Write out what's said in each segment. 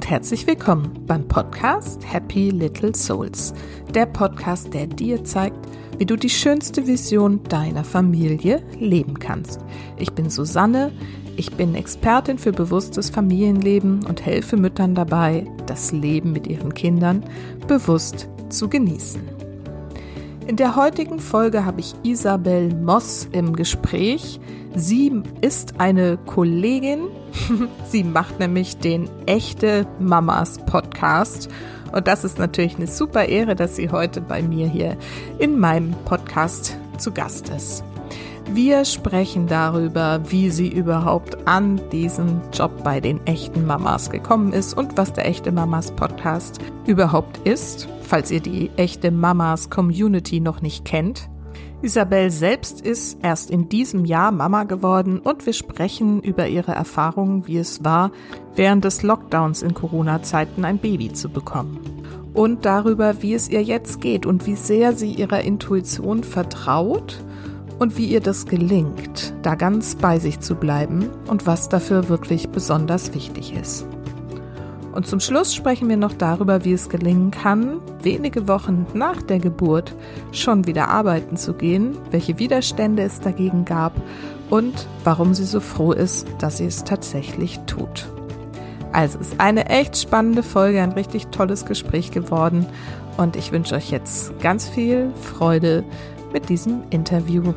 und herzlich willkommen beim Podcast Happy Little Souls. Der Podcast, der dir zeigt, wie du die schönste Vision deiner Familie leben kannst. Ich bin Susanne, ich bin Expertin für bewusstes Familienleben und helfe Müttern dabei, das Leben mit ihren Kindern bewusst zu genießen. In der heutigen Folge habe ich Isabel Moss im Gespräch. Sie ist eine Kollegin. Sie macht nämlich den Echte Mamas Podcast und das ist natürlich eine super Ehre, dass sie heute bei mir hier in meinem Podcast zu Gast ist. Wir sprechen darüber, wie sie überhaupt an diesen Job bei den echten Mamas gekommen ist und was der echte Mamas Podcast überhaupt ist, falls ihr die echte Mamas Community noch nicht kennt. Isabel selbst ist erst in diesem Jahr Mama geworden und wir sprechen über ihre Erfahrungen, wie es war, während des Lockdowns in Corona-Zeiten ein Baby zu bekommen. Und darüber, wie es ihr jetzt geht und wie sehr sie ihrer Intuition vertraut und wie ihr das gelingt, da ganz bei sich zu bleiben und was dafür wirklich besonders wichtig ist. Und zum Schluss sprechen wir noch darüber, wie es gelingen kann, wenige Wochen nach der Geburt schon wieder arbeiten zu gehen, welche Widerstände es dagegen gab und warum sie so froh ist, dass sie es tatsächlich tut. Also ist eine echt spannende Folge, ein richtig tolles Gespräch geworden und ich wünsche euch jetzt ganz viel Freude mit diesem Interview.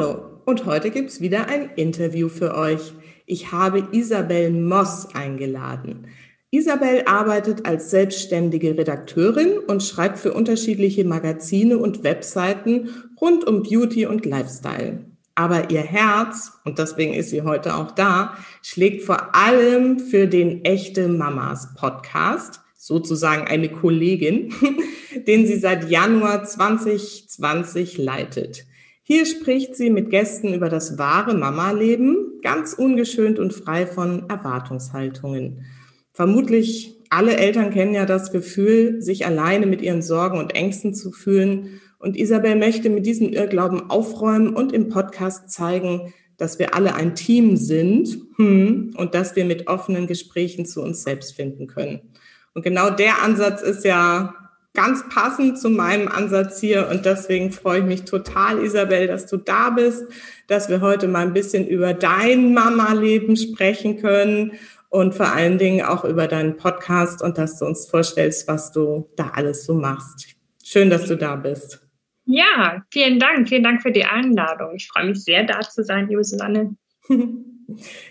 Und heute gibt es wieder ein Interview für euch. Ich habe Isabel Moss eingeladen. Isabel arbeitet als selbstständige Redakteurin und schreibt für unterschiedliche Magazine und Webseiten rund um Beauty und Lifestyle. Aber ihr Herz, und deswegen ist sie heute auch da, schlägt vor allem für den Echte Mamas Podcast, sozusagen eine Kollegin, den sie seit Januar 2020 leitet. Hier spricht sie mit Gästen über das wahre Mama-Leben, ganz ungeschönt und frei von Erwartungshaltungen. Vermutlich alle Eltern kennen ja das Gefühl, sich alleine mit ihren Sorgen und Ängsten zu fühlen. Und Isabel möchte mit diesem Irrglauben aufräumen und im Podcast zeigen, dass wir alle ein Team sind hm, und dass wir mit offenen Gesprächen zu uns selbst finden können. Und genau der Ansatz ist ja ganz passend zu meinem Ansatz hier. Und deswegen freue ich mich total, Isabel, dass du da bist, dass wir heute mal ein bisschen über dein Mama-Leben sprechen können und vor allen Dingen auch über deinen Podcast und dass du uns vorstellst, was du da alles so machst. Schön, dass du da bist. Ja, vielen Dank. Vielen Dank für die Einladung. Ich freue mich sehr, da zu sein, liebe Susanne.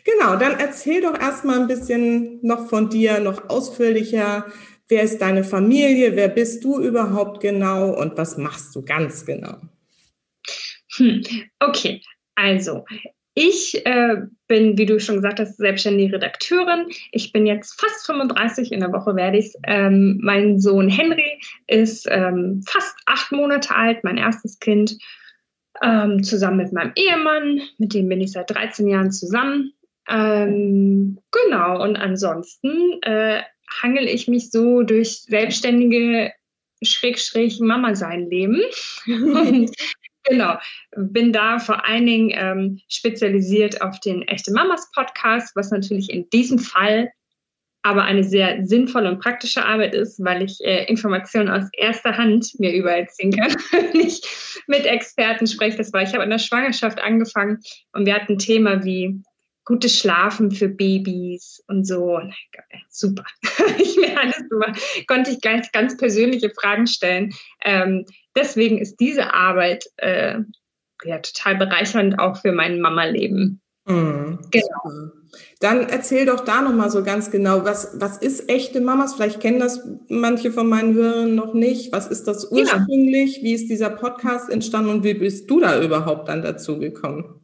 Genau, dann erzähl doch erstmal ein bisschen noch von dir, noch ausführlicher. Wer ist deine Familie? Wer bist du überhaupt genau? Und was machst du ganz genau? Hm, okay, also ich äh, bin, wie du schon gesagt hast, selbstständige Redakteurin. Ich bin jetzt fast 35, in der Woche werde ich ähm, Mein Sohn Henry ist ähm, fast acht Monate alt, mein erstes Kind, ähm, zusammen mit meinem Ehemann, mit dem bin ich seit 13 Jahren zusammen. Ähm, genau, und ansonsten äh, hangel ich mich so durch selbstständige Schrägstrich Mama sein Leben. Und genau, bin da vor allen Dingen ähm, spezialisiert auf den Echte Mamas Podcast, was natürlich in diesem Fall aber eine sehr sinnvolle und praktische Arbeit ist, weil ich äh, Informationen aus erster Hand mir überall ziehen kann, wenn ich mit Experten spreche. Das war, ich habe in der Schwangerschaft angefangen und wir hatten ein Thema wie gutes Schlafen für Babys und so. Super. ich mir alles über, konnte ich ganz, ganz persönliche Fragen stellen. Ähm, deswegen ist diese Arbeit äh, ja total bereichernd auch für mein Mama-Leben. Mhm, genau. Dann erzähl doch da nochmal so ganz genau, was, was ist echte Mamas? Vielleicht kennen das manche von meinen Hörern noch nicht. Was ist das ursprünglich? Ja. Wie ist dieser Podcast entstanden und wie bist du da überhaupt dann dazu gekommen?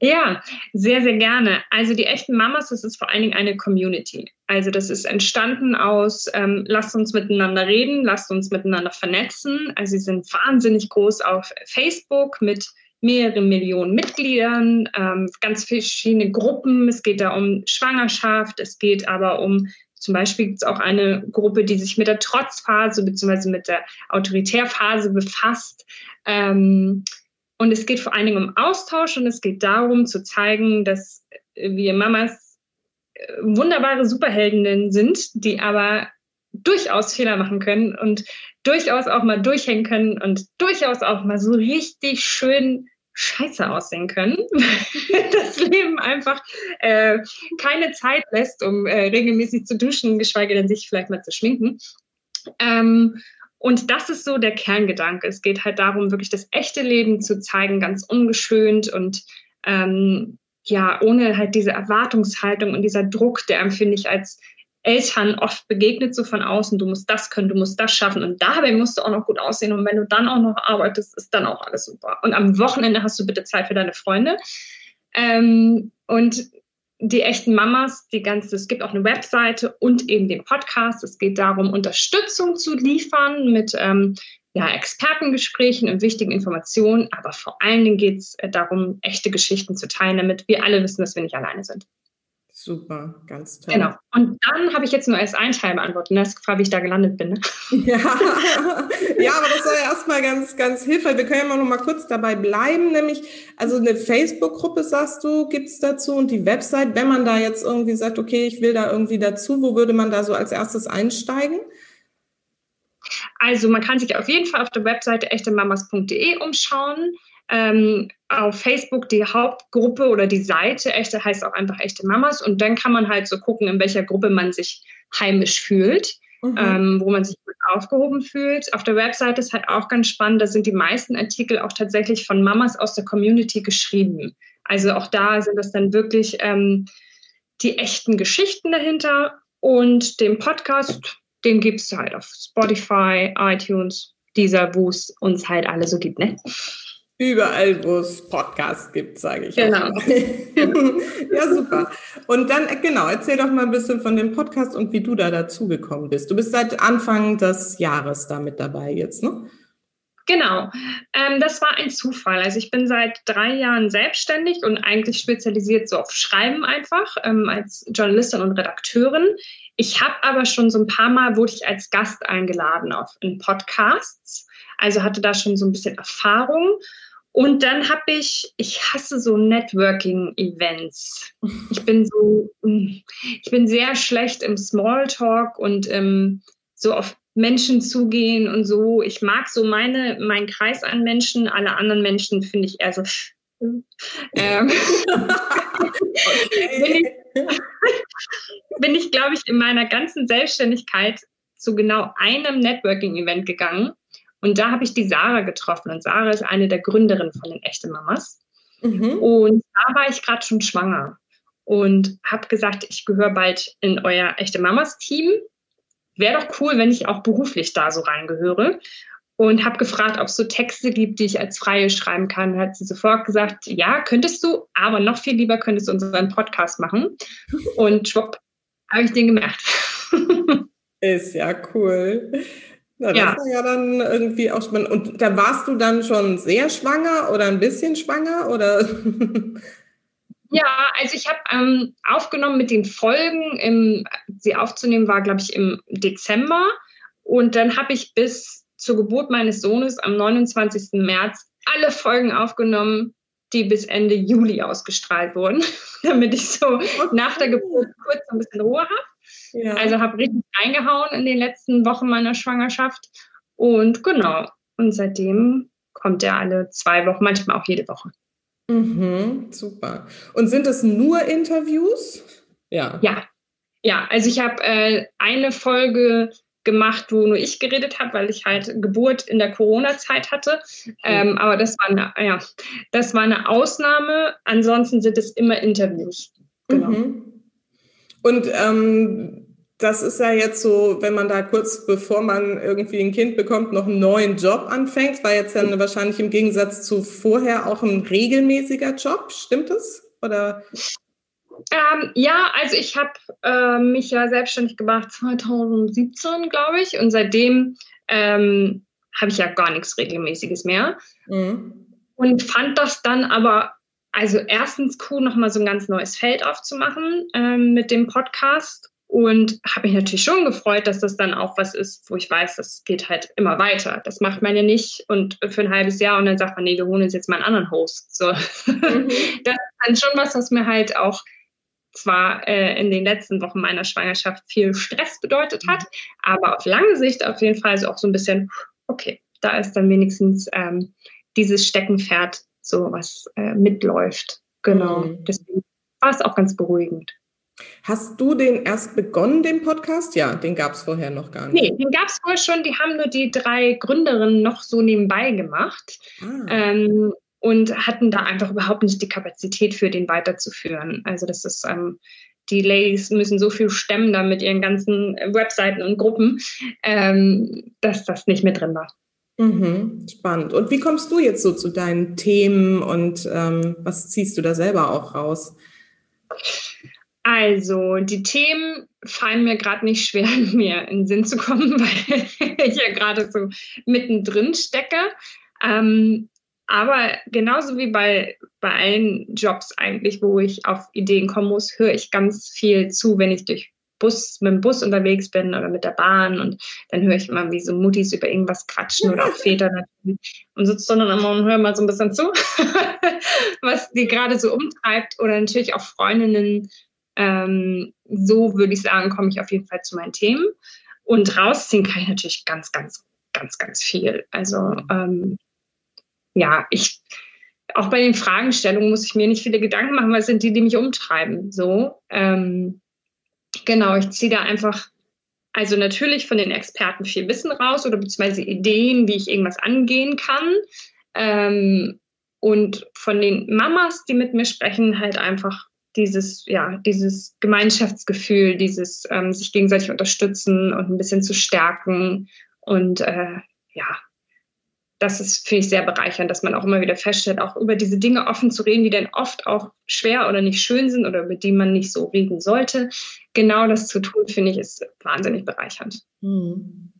Ja, sehr, sehr gerne. Also die echten Mamas, das ist vor allen Dingen eine Community. Also das ist entstanden aus, ähm, lasst uns miteinander reden, lasst uns miteinander vernetzen. Also sie sind wahnsinnig groß auf Facebook mit mehreren Millionen Mitgliedern, ähm, ganz verschiedene Gruppen. Es geht da um Schwangerschaft, es geht aber um zum Beispiel gibt es auch eine Gruppe, die sich mit der Trotzphase bzw. mit der Autoritärphase befasst. Ähm, Und es geht vor allen Dingen um Austausch und es geht darum zu zeigen, dass wir Mamas äh, wunderbare Superheldinnen sind, die aber durchaus Fehler machen können und durchaus auch mal durchhängen können und durchaus auch mal so richtig schön scheiße aussehen können. das Leben einfach äh, keine Zeit lässt, um äh, regelmäßig zu duschen, geschweige denn sich vielleicht mal zu schminken. Ähm, und das ist so der Kerngedanke. Es geht halt darum, wirklich das echte Leben zu zeigen, ganz ungeschönt und ähm, ja, ohne halt diese Erwartungshaltung und dieser Druck, der empfinde ich als Eltern oft begegnet, so von außen, du musst das können, du musst das schaffen und dabei musst du auch noch gut aussehen und wenn du dann auch noch arbeitest, ist dann auch alles super. Und am Wochenende hast du bitte Zeit für deine Freunde. Ähm, und die echten Mamas, die ganze, es gibt auch eine Webseite und eben den Podcast. Es geht darum, Unterstützung zu liefern mit ähm, ja, Expertengesprächen und wichtigen Informationen, aber vor allen Dingen geht es äh, darum, echte Geschichten zu teilen, damit wir alle wissen, dass wir nicht alleine sind. Super, ganz toll. Genau. Und dann habe ich jetzt nur erst einen Teil beantwortet. Und das ist wie ich da gelandet bin. Ne? Ja. ja, aber das war ja erstmal ganz, ganz hilfreich. Wir können ja noch mal kurz dabei bleiben. Nämlich, also eine Facebook-Gruppe, sagst du, gibt es dazu und die Website. Wenn man da jetzt irgendwie sagt, okay, ich will da irgendwie dazu, wo würde man da so als erstes einsteigen? Also man kann sich auf jeden Fall auf der Webseite echtemamas.de umschauen. Ähm, auf Facebook die Hauptgruppe oder die Seite echte heißt auch einfach echte Mamas und dann kann man halt so gucken, in welcher Gruppe man sich heimisch fühlt, mhm. ähm, wo man sich gut aufgehoben fühlt. Auf der Webseite ist halt auch ganz spannend, da sind die meisten Artikel auch tatsächlich von Mamas aus der Community geschrieben. Also auch da sind das dann wirklich ähm, die echten Geschichten dahinter und den Podcast, den gibt es halt auf Spotify, iTunes, dieser, wo es uns halt alle so gibt, ne? Überall, wo es Podcasts gibt, sage ich. Genau. ja, super. Und dann, äh, genau, erzähl doch mal ein bisschen von dem Podcast und wie du da dazugekommen bist. Du bist seit Anfang des Jahres da mit dabei jetzt, ne? Genau, ähm, das war ein Zufall. Also ich bin seit drei Jahren selbstständig und eigentlich spezialisiert so auf Schreiben einfach ähm, als Journalistin und Redakteurin. Ich habe aber schon so ein paar Mal wurde ich als Gast eingeladen auf in Podcasts, also hatte da schon so ein bisschen Erfahrung und dann habe ich, ich hasse so Networking-Events. Ich bin so, ich bin sehr schlecht im Smalltalk und ähm, so auf Menschen zugehen und so. Ich mag so meine, meinen Kreis an Menschen. Alle anderen Menschen finde ich eher so. ähm, bin ich, bin ich glaube ich, in meiner ganzen Selbstständigkeit zu genau einem Networking-Event gegangen und da habe ich die Sarah getroffen. Und Sarah ist eine der Gründerinnen von den Echte Mamas. Mhm. Und da war ich gerade schon schwanger und habe gesagt, ich gehöre bald in euer Echte Mamas Team. Wäre doch cool, wenn ich auch beruflich da so reingehöre. Und habe gefragt, ob es so Texte gibt, die ich als Freie schreiben kann. Hat sie sofort gesagt, ja, könntest du, aber noch viel lieber könntest du unseren Podcast machen. Und schwupp, habe ich den gemacht. Ist ja cool. Na, das ja. war ja dann irgendwie auch spannend. Und da warst du dann schon sehr schwanger oder ein bisschen schwanger oder? ja, also ich habe ähm, aufgenommen mit den Folgen. Im, sie aufzunehmen war, glaube ich, im Dezember. Und dann habe ich bis zur Geburt meines Sohnes am 29. März alle Folgen aufgenommen, die bis Ende Juli ausgestrahlt wurden, damit ich so okay. nach der Geburt kurz ein bisschen Ruhe habe. Ja. Also habe richtig reingehauen in den letzten Wochen meiner Schwangerschaft. Und genau, und seitdem kommt er alle zwei Wochen, manchmal auch jede Woche. Mhm, super. Und sind es nur Interviews? Ja. Ja, ja also ich habe äh, eine Folge gemacht, wo nur ich geredet habe, weil ich halt Geburt in der Corona-Zeit hatte. Ähm, aber das war, eine, ja, das war eine Ausnahme. Ansonsten sind es immer Interviews. Genau. Mhm. Und ähm, das ist ja jetzt so, wenn man da kurz bevor man irgendwie ein Kind bekommt, noch einen neuen Job anfängt, war jetzt dann wahrscheinlich im Gegensatz zu vorher auch ein regelmäßiger Job. Stimmt das? Oder? Ähm, ja, also ich habe äh, mich ja selbstständig gemacht 2017, glaube ich, und seitdem ähm, habe ich ja gar nichts Regelmäßiges mehr. Mhm. Und fand das dann aber also erstens cool, nochmal so ein ganz neues Feld aufzumachen ähm, mit dem Podcast und habe mich natürlich schon gefreut, dass das dann auch was ist, wo ich weiß, das geht halt immer weiter. Das macht man ja nicht und für ein halbes Jahr und dann sagt man, nee, wir holen uns jetzt mal einen anderen Host. So. Mhm. Das ist dann schon was, was mir halt auch zwar äh, in den letzten Wochen meiner Schwangerschaft viel Stress bedeutet hat, mhm. aber auf lange Sicht auf jeden Fall so auch so ein bisschen, okay, da ist dann wenigstens ähm, dieses Steckenpferd so was äh, mitläuft. Genau. Mhm. Deswegen war es auch ganz beruhigend. Hast du den erst begonnen, den Podcast? Ja, den gab es vorher noch gar nicht. Nee, den gab es vorher schon. Die haben nur die drei Gründerinnen noch so nebenbei gemacht. Ah. Ähm, und hatten da einfach überhaupt nicht die Kapazität für den weiterzuführen. Also das ist, ähm, die Ladies müssen so viel stemmen da mit ihren ganzen Webseiten und Gruppen, ähm, dass das nicht mit drin war. Mhm, spannend. Und wie kommst du jetzt so zu deinen Themen und ähm, was ziehst du da selber auch raus? Also, die Themen fallen mir gerade nicht schwer, mir in den Sinn zu kommen, weil ich ja gerade so mittendrin stecke. Ähm, aber genauso wie bei, bei allen Jobs eigentlich, wo ich auf Ideen kommen muss, höre ich ganz viel zu, wenn ich durch Bus, mit dem Bus unterwegs bin oder mit der Bahn und dann höre ich immer, wie so Muttis über irgendwas quatschen oder auch Väter natürlich und sitze dann immer und höre mal so ein bisschen zu, was die gerade so umtreibt oder natürlich auch Freundinnen. Ähm, so würde ich sagen, komme ich auf jeden Fall zu meinen Themen. Und rausziehen kann ich natürlich ganz, ganz, ganz, ganz viel. Also ähm, ja, ich auch bei den Fragestellungen muss ich mir nicht viele Gedanken machen, weil es sind die, die mich umtreiben. So, ähm, genau, ich ziehe da einfach, also natürlich von den Experten viel Wissen raus oder beziehungsweise Ideen, wie ich irgendwas angehen kann. Ähm, und von den Mamas, die mit mir sprechen, halt einfach dieses, ja, dieses Gemeinschaftsgefühl, dieses ähm, sich gegenseitig unterstützen und ein bisschen zu stärken und äh, ja, das ist, finde ich, sehr bereichernd, dass man auch immer wieder feststellt, auch über diese Dinge offen zu reden, die dann oft auch schwer oder nicht schön sind oder über die man nicht so reden sollte. Genau das zu tun, finde ich, ist wahnsinnig bereichernd. Mhm.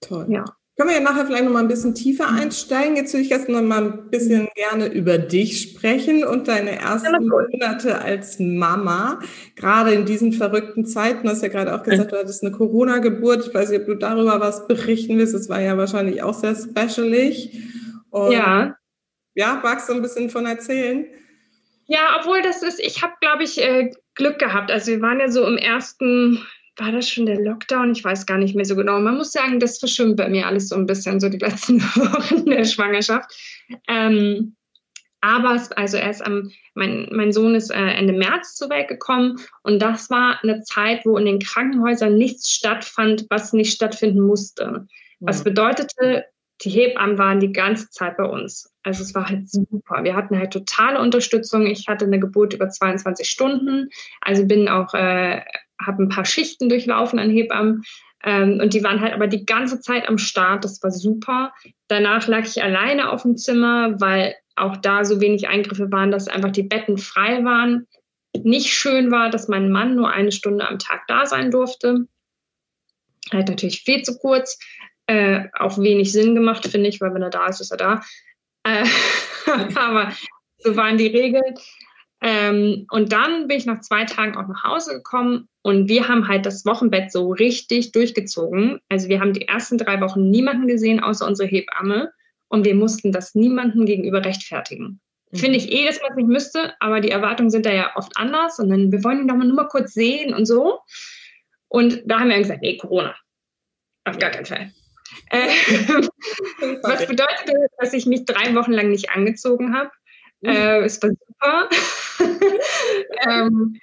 Toll. Ja. Können wir ja nachher vielleicht noch mal ein bisschen tiefer einsteigen. Jetzt würde ich erst noch mal ein bisschen gerne über dich sprechen und deine ersten Monate als Mama. Gerade in diesen verrückten Zeiten. Du hast ja gerade auch gesagt, du hattest eine Corona-Geburt. Ich weiß nicht, ob du darüber was berichten willst. Es war ja wahrscheinlich auch sehr specialig. Und ja. Ja, magst du ein bisschen von erzählen? Ja, obwohl das ist, ich habe, glaube ich, äh, Glück gehabt. Also wir waren ja so im ersten war das schon der Lockdown? Ich weiß gar nicht mehr so genau. Man muss sagen, das verschwimmt bei mir alles so ein bisschen, so die letzten Wochen der Schwangerschaft. Ähm, aber es, also erst am, mein, mein Sohn ist äh, Ende März zur Welt gekommen und das war eine Zeit, wo in den Krankenhäusern nichts stattfand, was nicht stattfinden musste. Was bedeutete, die Hebammen waren die ganze Zeit bei uns. Also es war halt super. Wir hatten halt totale Unterstützung. Ich hatte eine Geburt über 22 Stunden. Also bin auch äh, habe ein paar Schichten durchlaufen an Hebammen. Ähm, und die waren halt aber die ganze Zeit am Start. Das war super. Danach lag ich alleine auf dem Zimmer, weil auch da so wenig Eingriffe waren, dass einfach die Betten frei waren. Nicht schön war, dass mein Mann nur eine Stunde am Tag da sein durfte. Halt natürlich viel zu kurz. Äh, auch wenig Sinn gemacht, finde ich, weil wenn er da ist, ist er da. Äh, aber so waren die Regeln. Ähm, und dann bin ich nach zwei Tagen auch nach Hause gekommen und wir haben halt das Wochenbett so richtig durchgezogen. Also wir haben die ersten drei Wochen niemanden gesehen, außer unsere Hebamme. Und wir mussten das niemandem gegenüber rechtfertigen. Mhm. Finde ich eh, dass man es nicht müsste, aber die Erwartungen sind da ja oft anders. Und dann, wir wollen ihn doch mal nur mal kurz sehen und so. Und da haben wir gesagt, nee, Corona. Auf gar keinen Fall. Äh, was bedeutet, dass ich mich drei Wochen lang nicht angezogen habe. Mhm. Äh, es war super. ähm,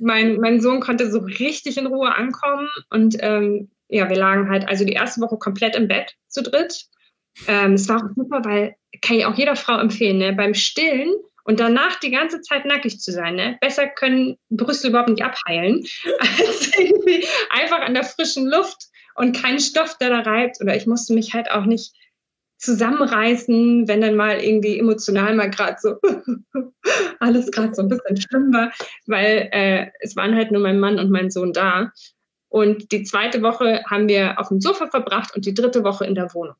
mein, mein Sohn konnte so richtig in Ruhe ankommen und ähm, ja, wir lagen halt also die erste Woche komplett im Bett zu dritt. Ähm, es war auch super, weil kann ich auch jeder Frau empfehlen, ne? beim Stillen und danach die ganze Zeit nackig zu sein. Ne? Besser können Brüste überhaupt nicht abheilen, als irgendwie einfach an der frischen Luft und kein Stoff, der da reibt. Oder ich musste mich halt auch nicht zusammenreißen, wenn dann mal irgendwie emotional mal gerade so alles gerade so ein bisschen schlimm war, weil äh, es waren halt nur mein Mann und mein Sohn da. Und die zweite Woche haben wir auf dem Sofa verbracht und die dritte Woche in der Wohnung.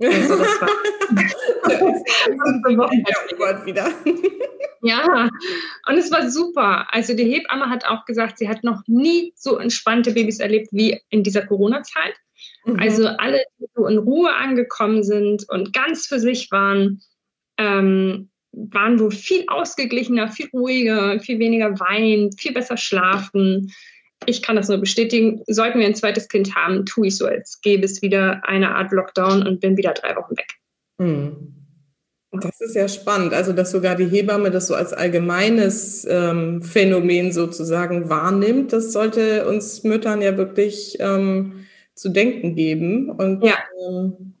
Also das war wieder. ja, und es war super. Also die Hebamme hat auch gesagt, sie hat noch nie so entspannte Babys erlebt wie in dieser Corona-Zeit. Mhm. Also alle, die so in Ruhe angekommen sind und ganz für sich waren, ähm, waren wohl viel ausgeglichener, viel ruhiger, viel weniger weinen, viel besser schlafen. Ich kann das nur bestätigen. Sollten wir ein zweites Kind haben, tue ich so, als gäbe es wieder eine Art Lockdown und bin wieder drei Wochen weg. Hm. Das ist ja spannend. Also, dass sogar die Hebamme das so als allgemeines ähm, Phänomen sozusagen wahrnimmt, das sollte uns Müttern ja wirklich ähm, zu denken geben. Und ja. ähm,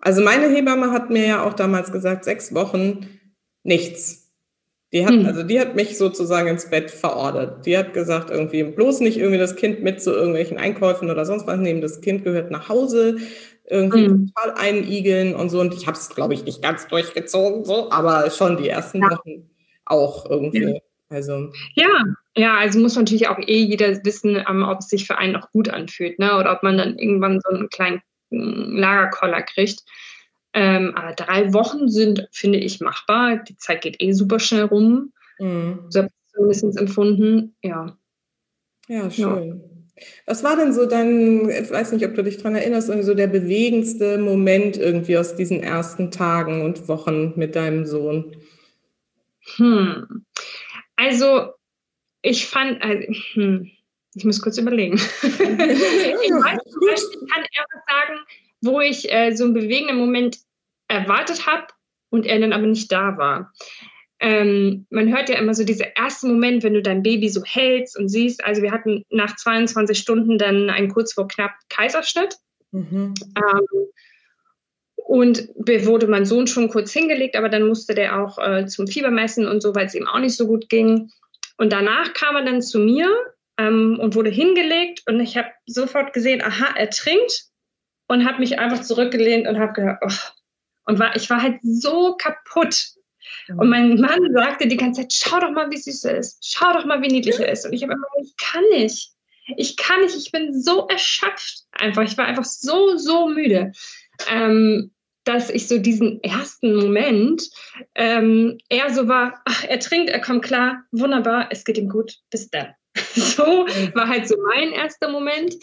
also meine Hebamme hat mir ja auch damals gesagt, sechs Wochen nichts. Die hat, hm. also die hat mich sozusagen ins Bett verordert. Die hat gesagt, irgendwie bloß nicht irgendwie das Kind mit zu irgendwelchen Einkäufen oder sonst was nehmen. Das Kind gehört nach Hause, irgendwie hm. total einigeln und so. Und ich habe es, glaube ich, nicht ganz durchgezogen, so, aber schon die ersten ja. Wochen auch irgendwie. Ja. Also. Ja, ja, also muss natürlich auch eh jeder wissen, ähm, ob es sich für einen auch gut anfühlt, ne? Oder ob man dann irgendwann so einen kleinen hm, Lagerkoller kriegt. Ähm, aber drei Wochen sind, finde ich, machbar. Die Zeit geht eh super schnell rum. Mhm. So habe ich zumindest empfunden. Ja. Ja, schön. Ja. Was war denn so dein, ich weiß nicht, ob du dich daran erinnerst, irgendwie so der bewegendste Moment irgendwie aus diesen ersten Tagen und Wochen mit deinem Sohn? Hm. Also, ich fand, also, hm, ich muss kurz überlegen. ich, weiß, ich kann eher sagen, wo ich äh, so einen bewegenden Moment erwartet habe und er dann aber nicht da war. Ähm, man hört ja immer so dieser erste Moment, wenn du dein Baby so hältst und siehst. Also wir hatten nach 22 Stunden dann einen kurz vor knapp Kaiserschnitt. Mhm. Ähm, und wurde mein Sohn schon kurz hingelegt, aber dann musste der auch äh, zum Fiebermessen und so, weil es ihm auch nicht so gut ging. Und danach kam er dann zu mir ähm, und wurde hingelegt und ich habe sofort gesehen, aha, er trinkt und habe mich einfach zurückgelehnt und habe gedacht, oh. und war, ich war halt so kaputt. Und mein Mann sagte die ganze Zeit, schau doch mal, wie süß er ist. Schau doch mal, wie niedlich er ist. Und ich habe immer gesagt, ich kann nicht. Ich kann nicht. Ich bin so erschöpft einfach. Ich war einfach so, so müde. Ähm, dass ich so diesen ersten Moment ähm, eher so war, ach, er trinkt, er kommt klar, wunderbar, es geht ihm gut, bis dann. so war halt so mein erster Moment.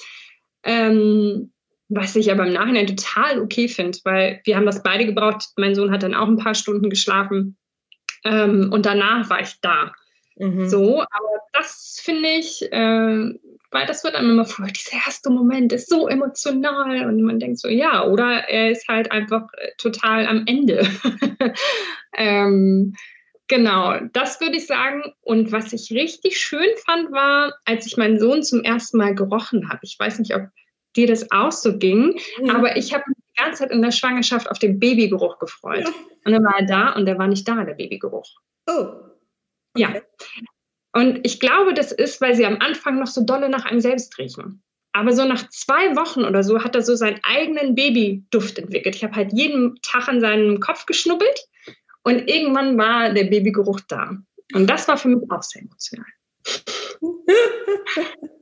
Ähm, was ich aber im Nachhinein total okay finde, weil wir haben das beide gebraucht. Mein Sohn hat dann auch ein paar Stunden geschlafen ähm, und danach war ich da. Mhm. So, aber das finde ich, äh, weil das wird einem immer vor, dieser erste Moment ist so emotional und man denkt so, ja, oder er ist halt einfach äh, total am Ende. ähm, genau, das würde ich sagen. Und was ich richtig schön fand, war, als ich meinen Sohn zum ersten Mal gerochen habe. Ich weiß nicht, ob dir das auch so ging. Mhm. Aber ich habe mich die ganze Zeit in der Schwangerschaft auf den Babygeruch gefreut. Ja. Und dann war er da und der war nicht da, der Babygeruch. Oh. Ja. Und ich glaube, das ist, weil sie am Anfang noch so dolle nach einem selbst riechen. Aber so nach zwei Wochen oder so hat er so seinen eigenen Babyduft entwickelt. Ich habe halt jeden Tag an seinem Kopf geschnuppelt und irgendwann war der Babygeruch da. Und das war für mich auch sehr emotional.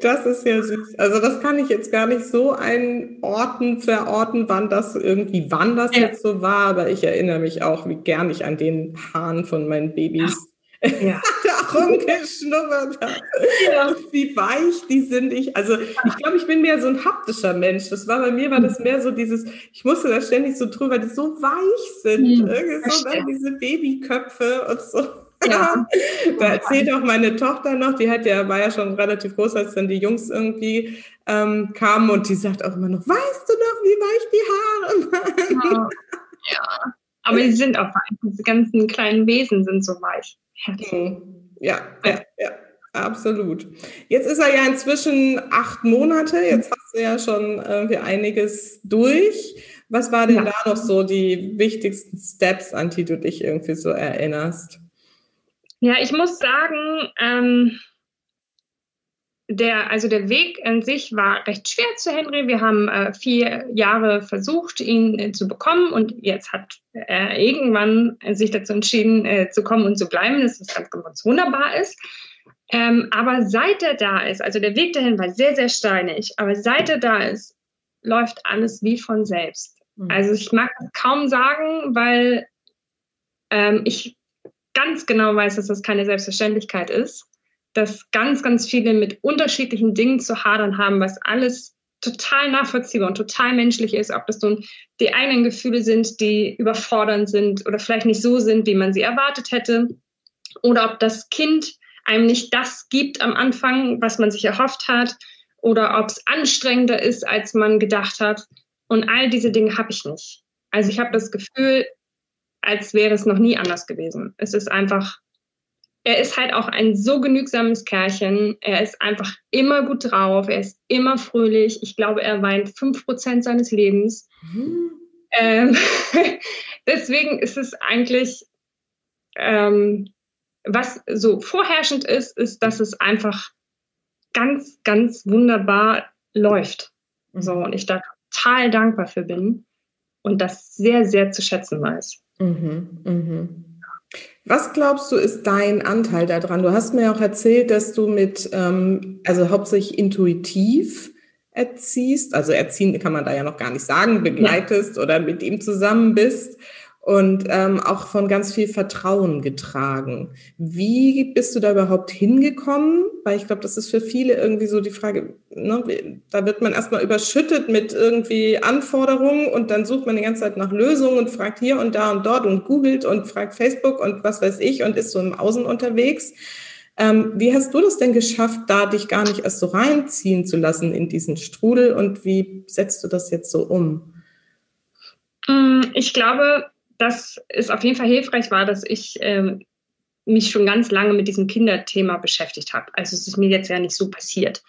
Das ist ja süß. Also das kann ich jetzt gar nicht so einordnen, verorten, wann das irgendwie, wann das ja. jetzt so war, aber ich erinnere mich auch, wie gern ich an den Haaren von meinen Babys ja. da rumgeschnuppert habe. Ja. Wie weich die sind. Ich, also ich glaube, ich bin mehr so ein haptischer Mensch. Das war bei mir war das mehr so dieses, ich musste da ständig so drüber, die so weich sind. Mhm. Irgendwie so diese Babyköpfe und so. Ja. da erzählt auch meine Tochter noch, die hat ja, war ja schon relativ groß, als dann die Jungs irgendwie ähm, kamen und die sagt auch immer noch, weißt du noch, wie weich die Haare waren? Ja, ja. Aber die sind auch weich. Diese ganzen kleinen Wesen sind so weich. Ja, ja, ja, absolut. Jetzt ist er ja inzwischen acht Monate. Jetzt hast du ja schon irgendwie einiges durch. Was war denn ja. da noch so die wichtigsten Steps, an die du dich irgendwie so erinnerst? Ja, ich muss sagen, ähm, der, also der Weg an sich war recht schwer zu Henry. Wir haben äh, vier Jahre versucht, ihn äh, zu bekommen und jetzt hat er irgendwann sich dazu entschieden, äh, zu kommen und zu bleiben, dass das ganz, ganz wunderbar ist. Ähm, aber seit er da ist, also der Weg dahin war sehr, sehr steinig, aber seit er da ist, läuft alles wie von selbst. Mhm. Also ich mag das kaum sagen, weil ähm, ich ganz genau weiß, dass das keine Selbstverständlichkeit ist, dass ganz, ganz viele mit unterschiedlichen Dingen zu hadern haben, was alles total nachvollziehbar und total menschlich ist, ob das nun die eigenen Gefühle sind, die überfordernd sind oder vielleicht nicht so sind, wie man sie erwartet hätte, oder ob das Kind einem nicht das gibt am Anfang, was man sich erhofft hat, oder ob es anstrengender ist, als man gedacht hat. Und all diese Dinge habe ich nicht. Also ich habe das Gefühl, als wäre es noch nie anders gewesen. Es ist einfach, er ist halt auch ein so genügsames Kerlchen. Er ist einfach immer gut drauf. Er ist immer fröhlich. Ich glaube, er weint fünf Prozent seines Lebens. Mhm. Ähm, deswegen ist es eigentlich, ähm, was so vorherrschend ist, ist, dass es einfach ganz, ganz wunderbar läuft. So, und ich da total dankbar für bin und das sehr, sehr zu schätzen weiß. Mhm, mhm. Was glaubst du, ist dein Anteil daran? Du hast mir auch erzählt, dass du mit, ähm, also hauptsächlich intuitiv erziehst, also erziehen kann man da ja noch gar nicht sagen, begleitest ja. oder mit ihm zusammen bist und ähm, auch von ganz viel Vertrauen getragen. Wie bist du da überhaupt hingekommen? Weil ich glaube, das ist für viele irgendwie so die Frage, ne, da wird man erstmal überschüttet mit irgendwie Anforderungen und dann sucht man die ganze Zeit nach Lösungen und fragt hier und da und dort und googelt und fragt Facebook und was weiß ich und ist so im Außen unterwegs. Ähm, wie hast du das denn geschafft, da dich gar nicht erst so reinziehen zu lassen in diesen Strudel und wie setzt du das jetzt so um? Mm, ich glaube, dass es auf jeden Fall hilfreich war, dass ich ähm, mich schon ganz lange mit diesem Kinderthema beschäftigt habe. Also es ist mir jetzt ja nicht so passiert.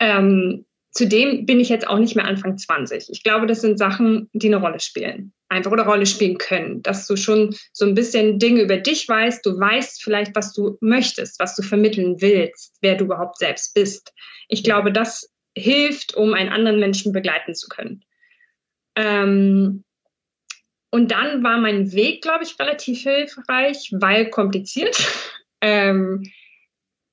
Ähm, zudem bin ich jetzt auch nicht mehr Anfang 20. Ich glaube, das sind Sachen, die eine Rolle spielen. Einfach oder Rolle spielen können. Dass du schon so ein bisschen Dinge über dich weißt. Du weißt vielleicht, was du möchtest, was du vermitteln willst, wer du überhaupt selbst bist. Ich glaube, das hilft, um einen anderen Menschen begleiten zu können. Ähm, und dann war mein Weg, glaube ich, relativ hilfreich, weil kompliziert. ähm,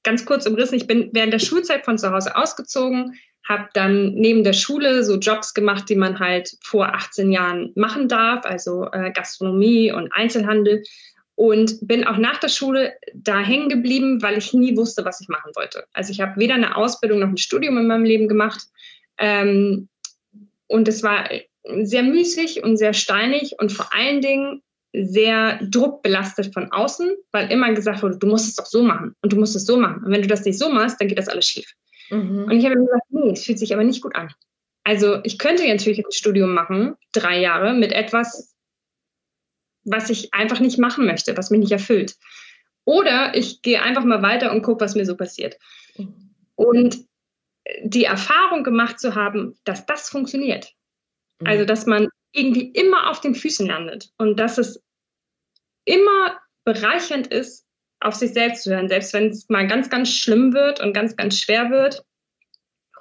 ganz kurz umrissen, ich bin während der Schulzeit von zu Hause ausgezogen, habe dann neben der Schule so Jobs gemacht, die man halt vor 18 Jahren machen darf, also äh, Gastronomie und Einzelhandel. Und bin auch nach der Schule da hängen geblieben, weil ich nie wusste, was ich machen wollte. Also ich habe weder eine Ausbildung noch ein Studium in meinem Leben gemacht. Ähm, und es war sehr müßig und sehr steinig und vor allen Dingen sehr druckbelastet von außen, weil immer gesagt wurde, du musst es doch so machen und du musst es so machen. Und wenn du das nicht so machst, dann geht das alles schief. Mhm. Und ich habe gesagt, nee, es fühlt sich aber nicht gut an. Also ich könnte natürlich ein Studium machen, drei Jahre, mit etwas, was ich einfach nicht machen möchte, was mich nicht erfüllt. Oder ich gehe einfach mal weiter und gucke, was mir so passiert. Mhm. Und die Erfahrung gemacht zu haben, dass das funktioniert, also, mhm. dass man irgendwie immer auf den Füßen landet und dass es immer bereichernd ist, auf sich selbst zu hören, selbst wenn es mal ganz, ganz schlimm wird und ganz, ganz schwer wird.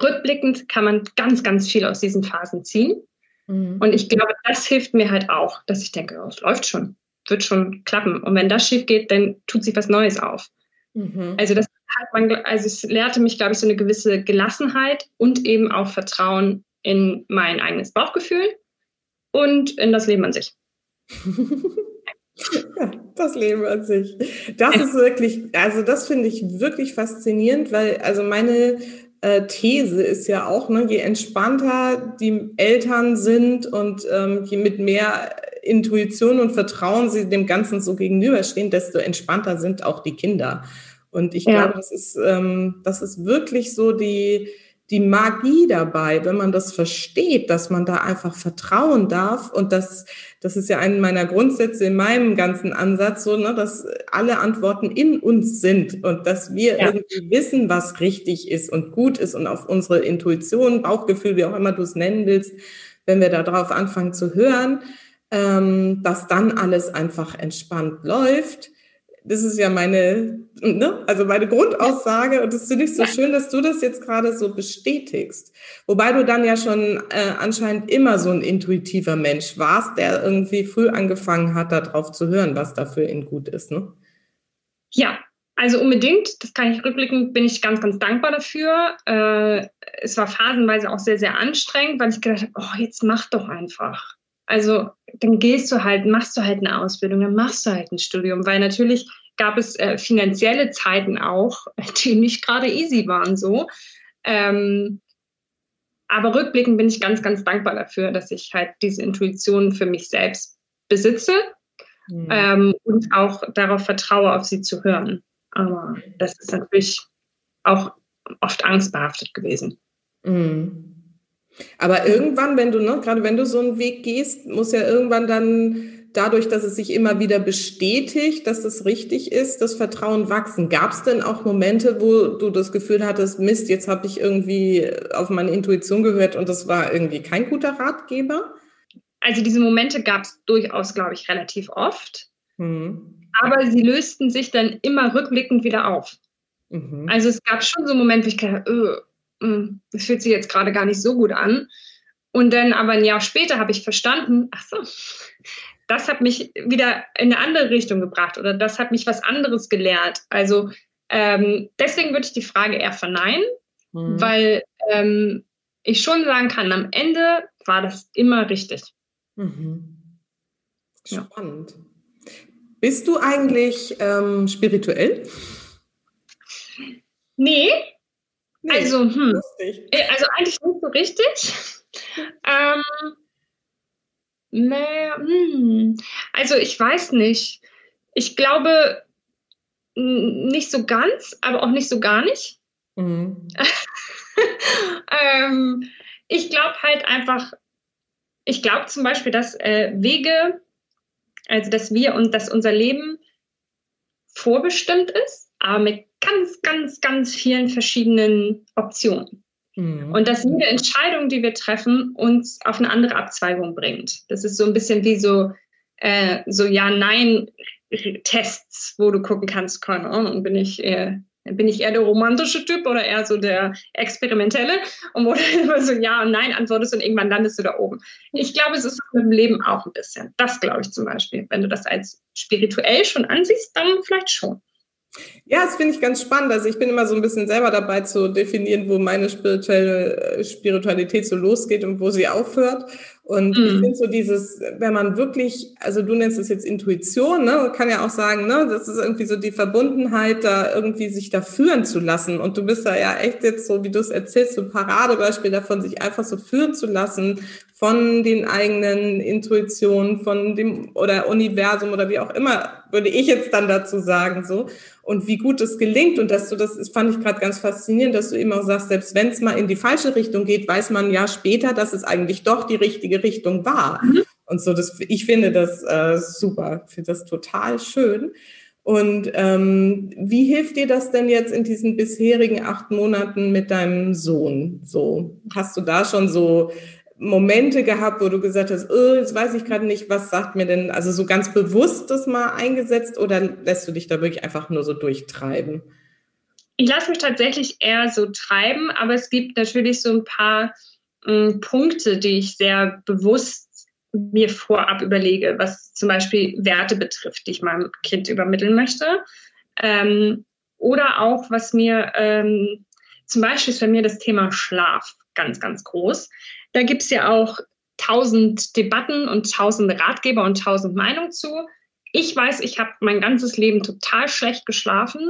Rückblickend kann man ganz, ganz viel aus diesen Phasen ziehen. Mhm. Und ich glaube, das hilft mir halt auch, dass ich denke, oh, es läuft schon, wird schon klappen. Und wenn das schief geht, dann tut sich was Neues auf. Mhm. Also das hat man, also es lehrte mich, glaube ich, so eine gewisse Gelassenheit und eben auch Vertrauen in mein eigenes Bauchgefühl und in das Leben an sich. Ja, das Leben an sich. Das ist wirklich, also das finde ich wirklich faszinierend, weil also meine äh, These ist ja auch, ne, je entspannter die Eltern sind und ähm, je mit mehr Intuition und Vertrauen sie dem Ganzen so gegenüberstehen, desto entspannter sind auch die Kinder. Und ich ja. glaube, das ist, ähm, das ist wirklich so die, die Magie dabei, wenn man das versteht, dass man da einfach vertrauen darf. Und das, das ist ja ein meiner Grundsätze in meinem ganzen Ansatz, so, ne, dass alle Antworten in uns sind und dass wir ja. irgendwie wissen, was richtig ist und gut ist und auf unsere Intuition, Bauchgefühl, wie auch immer du es nennen willst, wenn wir darauf anfangen zu hören, ähm, dass dann alles einfach entspannt läuft das ist ja meine, ne? also meine Grundaussage und das finde ich so schön, dass du das jetzt gerade so bestätigst. Wobei du dann ja schon äh, anscheinend immer so ein intuitiver Mensch warst, der irgendwie früh angefangen hat, darauf zu hören, was da für ihn gut ist, ne? Ja, Also unbedingt, das kann ich rückblickend, bin ich ganz, ganz dankbar dafür. Äh, es war phasenweise auch sehr, sehr anstrengend, weil ich gedacht habe, oh, jetzt mach doch einfach. Also dann gehst du halt, machst du halt eine Ausbildung, dann machst du halt ein Studium, weil natürlich gab es äh, finanzielle Zeiten auch, die nicht gerade easy waren so. Ähm, aber rückblickend bin ich ganz, ganz dankbar dafür, dass ich halt diese Intuition für mich selbst besitze mhm. ähm, und auch darauf vertraue, auf sie zu hören. Aber das ist natürlich auch oft angstbehaftet gewesen. Mhm. Aber irgendwann, wenn du, ne, gerade wenn du so einen Weg gehst, muss ja irgendwann dann dadurch, dass es sich immer wieder bestätigt, dass es richtig ist, das Vertrauen wachsen. Gab es denn auch Momente, wo du das Gefühl hattest, Mist, jetzt habe ich irgendwie auf meine Intuition gehört und das war irgendwie kein guter Ratgeber? Also diese Momente gab es durchaus, glaube ich, relativ oft. Mhm. Aber sie lösten sich dann immer rückblickend wieder auf. Mhm. Also es gab schon so Momente, wo ich gedacht habe, das fühlt sich jetzt gerade gar nicht so gut an. Und dann aber ein Jahr später habe ich verstanden, ach so, das hat mich wieder in eine andere Richtung gebracht oder das hat mich was anderes gelehrt. Also ähm, deswegen würde ich die Frage eher verneinen, mhm. weil ähm, ich schon sagen kann, am Ende war das immer richtig. Mhm. Spannend. Ja. Bist du eigentlich ähm, spirituell? Nee. Nee also, hm, äh, also eigentlich nicht so richtig. ähm, Nee, hm. Also ich weiß nicht. Ich glaube nicht so ganz, aber auch nicht so gar nicht. Mhm. ähm, ich glaube halt einfach, ich glaube zum Beispiel, dass äh, Wege, also dass wir und dass unser Leben vorbestimmt ist, aber mit ganz, ganz, ganz vielen verschiedenen Optionen. Mhm. Und dass jede Entscheidung, die wir treffen, uns auf eine andere Abzweigung bringt. Das ist so ein bisschen wie so, äh, so Ja-Nein-Tests, wo du gucken kannst, keine Ahnung, bin ich eher, bin ich eher der romantische Typ oder eher so der experimentelle? Und wo du immer so Ja und Nein antwortest und irgendwann landest du da oben. Ich glaube, es ist mit dem Leben auch ein bisschen. Das glaube ich zum Beispiel. Wenn du das als spirituell schon ansiehst, dann vielleicht schon. Ja, das finde ich ganz spannend. Also ich bin immer so ein bisschen selber dabei zu definieren, wo meine spirituelle äh, Spiritualität so losgeht und wo sie aufhört. Und mhm. ich finde so dieses, wenn man wirklich, also du nennst es jetzt Intuition, ne, man kann ja auch sagen, ne, das ist irgendwie so die Verbundenheit, da irgendwie sich da führen zu lassen. Und du bist da ja echt jetzt so, wie du es erzählst, so ein Paradebeispiel davon, sich einfach so führen zu lassen von den eigenen Intuitionen, von dem oder Universum oder wie auch immer, würde ich jetzt dann dazu sagen, so. Und wie gut es gelingt und dass du das, das fand ich gerade ganz faszinierend, dass du eben auch sagst, selbst wenn es mal in die falsche Richtung geht, weiß man ja später, dass es eigentlich doch die richtige Richtung war. Mhm. Und so, das, ich finde das äh, super, finde das total schön. Und ähm, wie hilft dir das denn jetzt in diesen bisherigen acht Monaten mit deinem Sohn? So, hast du da schon so Momente gehabt, wo du gesagt hast, oh, jetzt weiß ich gerade nicht, was sagt mir denn, also so ganz bewusst das mal eingesetzt oder lässt du dich da wirklich einfach nur so durchtreiben? Ich lasse mich tatsächlich eher so treiben, aber es gibt natürlich so ein paar Punkte, die ich sehr bewusst mir vorab überlege, was zum Beispiel Werte betrifft, die ich meinem Kind übermitteln möchte. Ähm, oder auch, was mir, ähm, zum Beispiel ist bei mir das Thema Schlaf ganz, ganz groß. Da gibt es ja auch tausend Debatten und tausend Ratgeber und tausend Meinungen zu. Ich weiß, ich habe mein ganzes Leben total schlecht geschlafen,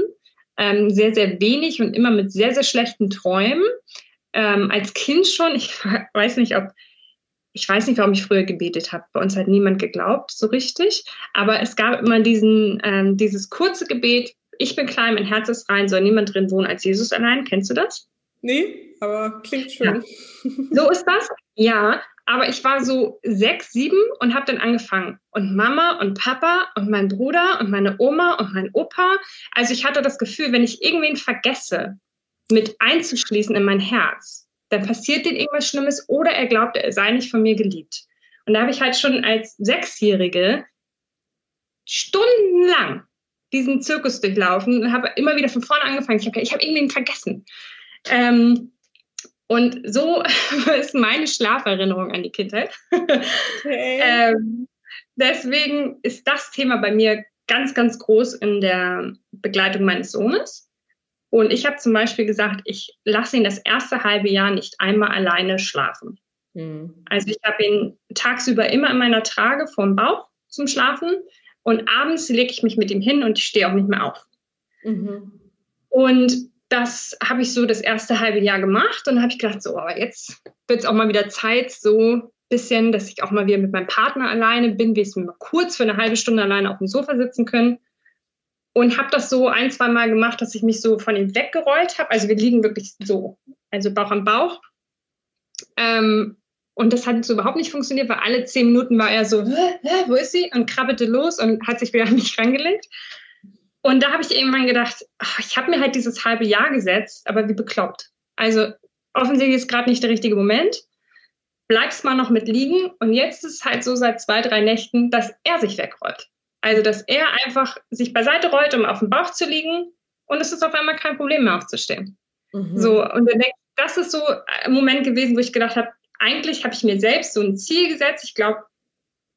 ähm, sehr, sehr wenig und immer mit sehr, sehr schlechten Träumen. Ähm, als Kind schon, ich weiß nicht, ob, ich weiß nicht, warum ich früher gebetet habe. Bei uns hat niemand geglaubt, so richtig. Aber es gab immer diesen, ähm, dieses kurze Gebet, ich bin klein, mein Herz ist rein, soll niemand drin wohnen als Jesus allein. Kennst du das? Nee, aber klingt schön. Ja. So ist das? Ja, aber ich war so sechs, sieben und habe dann angefangen. Und Mama und Papa und mein Bruder und meine Oma und mein Opa. Also ich hatte das Gefühl, wenn ich irgendwen vergesse, mit einzuschließen in mein Herz, dann passiert dem irgendwas Schlimmes oder er glaubt, er sei nicht von mir geliebt. Und da habe ich halt schon als Sechsjährige stundenlang diesen Zirkus durchlaufen und habe immer wieder von vorne angefangen. Ich habe ich hab irgendwen vergessen. Ähm, und so ist meine Schlaferinnerung an die Kindheit. Okay. ähm, deswegen ist das Thema bei mir ganz, ganz groß in der Begleitung meines Sohnes. Und ich habe zum Beispiel gesagt, ich lasse ihn das erste halbe Jahr nicht einmal alleine schlafen. Mhm. Also ich habe ihn tagsüber immer in meiner Trage vorm Bauch zum Schlafen und abends lege ich mich mit ihm hin und ich stehe auch nicht mehr auf. Mhm. Und das habe ich so das erste halbe Jahr gemacht und habe ich gedacht, so, aber jetzt wird es auch mal wieder Zeit, so ein bisschen, dass ich auch mal wieder mit meinem Partner alleine bin, wir mal kurz für eine halbe Stunde alleine auf dem Sofa sitzen können. Und habe das so ein, zwei Mal gemacht, dass ich mich so von ihm weggerollt habe. Also wir liegen wirklich so, also Bauch am Bauch. Ähm, und das hat so überhaupt nicht funktioniert, weil alle zehn Minuten war er so, wo ist sie? Und krabbelte los und hat sich wieder an mich rangelegt. Und da habe ich irgendwann gedacht, ach, ich habe mir halt dieses halbe Jahr gesetzt, aber wie bekloppt. Also offensichtlich ist gerade nicht der richtige Moment. Bleibst mal noch mit liegen. Und jetzt ist es halt so seit zwei, drei Nächten, dass er sich wegrollt. Also, dass er einfach sich beiseite rollt, um auf dem Bauch zu liegen. Und es ist auf einmal kein Problem mehr aufzustehen. Mhm. So, und dann denke das ist so ein Moment gewesen, wo ich gedacht habe, eigentlich habe ich mir selbst so ein Ziel gesetzt. Ich glaube,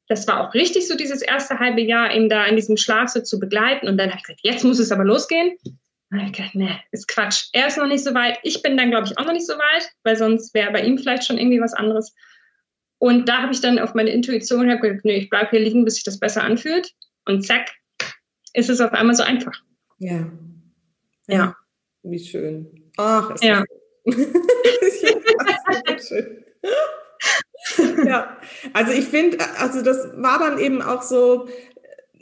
das war auch richtig, so dieses erste halbe Jahr eben da in diesem Schlafsitz zu begleiten. Und dann habe ich gesagt, jetzt muss es aber losgehen. Und ich gedacht, nee, ist Quatsch. Er ist noch nicht so weit. Ich bin dann, glaube ich, auch noch nicht so weit, weil sonst wäre bei ihm vielleicht schon irgendwie was anderes. Und da habe ich dann auf meine Intuition gesagt, nee, ich bleibe hier liegen, bis sich das besser anfühlt. Und zack, ist es auf einmal so einfach. Ja. Ja. Wie schön. Ach, ist ja. das schön. ja, also ich finde, also das war dann eben auch so,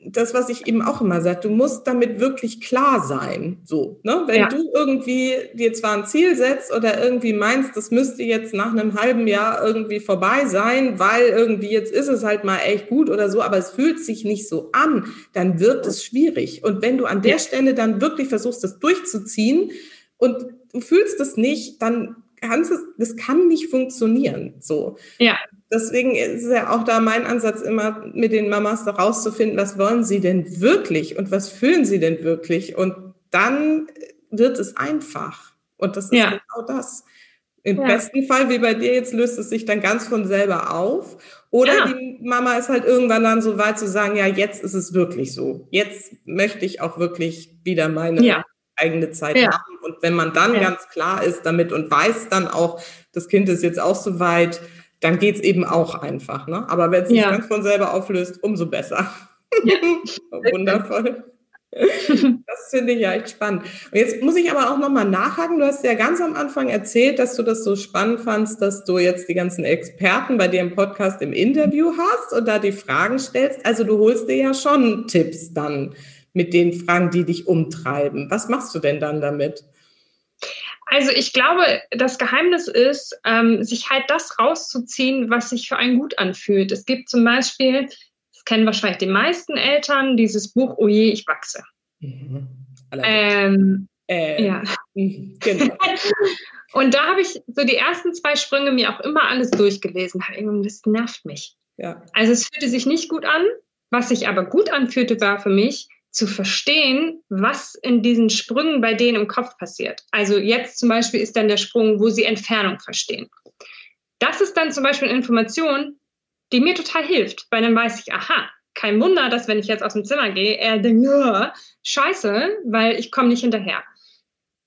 das, was ich eben auch immer sage, du musst damit wirklich klar sein. So, ne? Wenn ja. du irgendwie dir zwar ein Ziel setzt oder irgendwie meinst, das müsste jetzt nach einem halben Jahr irgendwie vorbei sein, weil irgendwie jetzt ist es halt mal echt gut oder so, aber es fühlt sich nicht so an, dann wird es schwierig. Und wenn du an der. Stelle dann wirklich versuchst, das durchzuziehen und du fühlst es nicht, dann kannst es, das kann nicht funktionieren. So. Ja. Deswegen ist ja auch da mein Ansatz immer, mit den Mamas da rauszufinden, was wollen sie denn wirklich und was fühlen sie denn wirklich? Und dann wird es einfach. Und das ist ja. genau das. Im ja. besten Fall, wie bei dir jetzt, löst es sich dann ganz von selber auf. Oder ja. die Mama ist halt irgendwann dann so weit zu sagen, ja, jetzt ist es wirklich so. Jetzt möchte ich auch wirklich wieder meine ja eigene Zeit ja. haben. Und wenn man dann ja. ganz klar ist damit und weiß dann auch, das Kind ist jetzt auch so weit, dann geht es eben auch einfach. Ne? Aber wenn es sich ja. ganz von selber auflöst, umso besser. Wundervoll. Das finde ich ja echt spannend. Und jetzt muss ich aber auch nochmal nachhaken. Du hast ja ganz am Anfang erzählt, dass du das so spannend fandst, dass du jetzt die ganzen Experten bei dir im Podcast im Interview hast und da die Fragen stellst. Also du holst dir ja schon Tipps dann mit den Fragen, die dich umtreiben. Was machst du denn dann damit? Also ich glaube, das Geheimnis ist, ähm, sich halt das rauszuziehen, was sich für einen gut anfühlt. Es gibt zum Beispiel, das kennen wahrscheinlich die meisten Eltern, dieses Buch Oh je, ich wachse. Mhm. Ähm, äh, ja. Mhm, genau. Und da habe ich so die ersten zwei Sprünge mir auch immer alles durchgelesen. Das nervt mich. Ja. Also es fühlte sich nicht gut an. Was sich aber gut anfühlte, war für mich, zu verstehen, was in diesen Sprüngen bei denen im Kopf passiert. Also jetzt zum Beispiel ist dann der Sprung, wo sie Entfernung verstehen. Das ist dann zum Beispiel eine Information, die mir total hilft, weil dann weiß ich, aha, kein Wunder, dass wenn ich jetzt aus dem Zimmer gehe, er denkt, scheiße, weil ich komme nicht hinterher.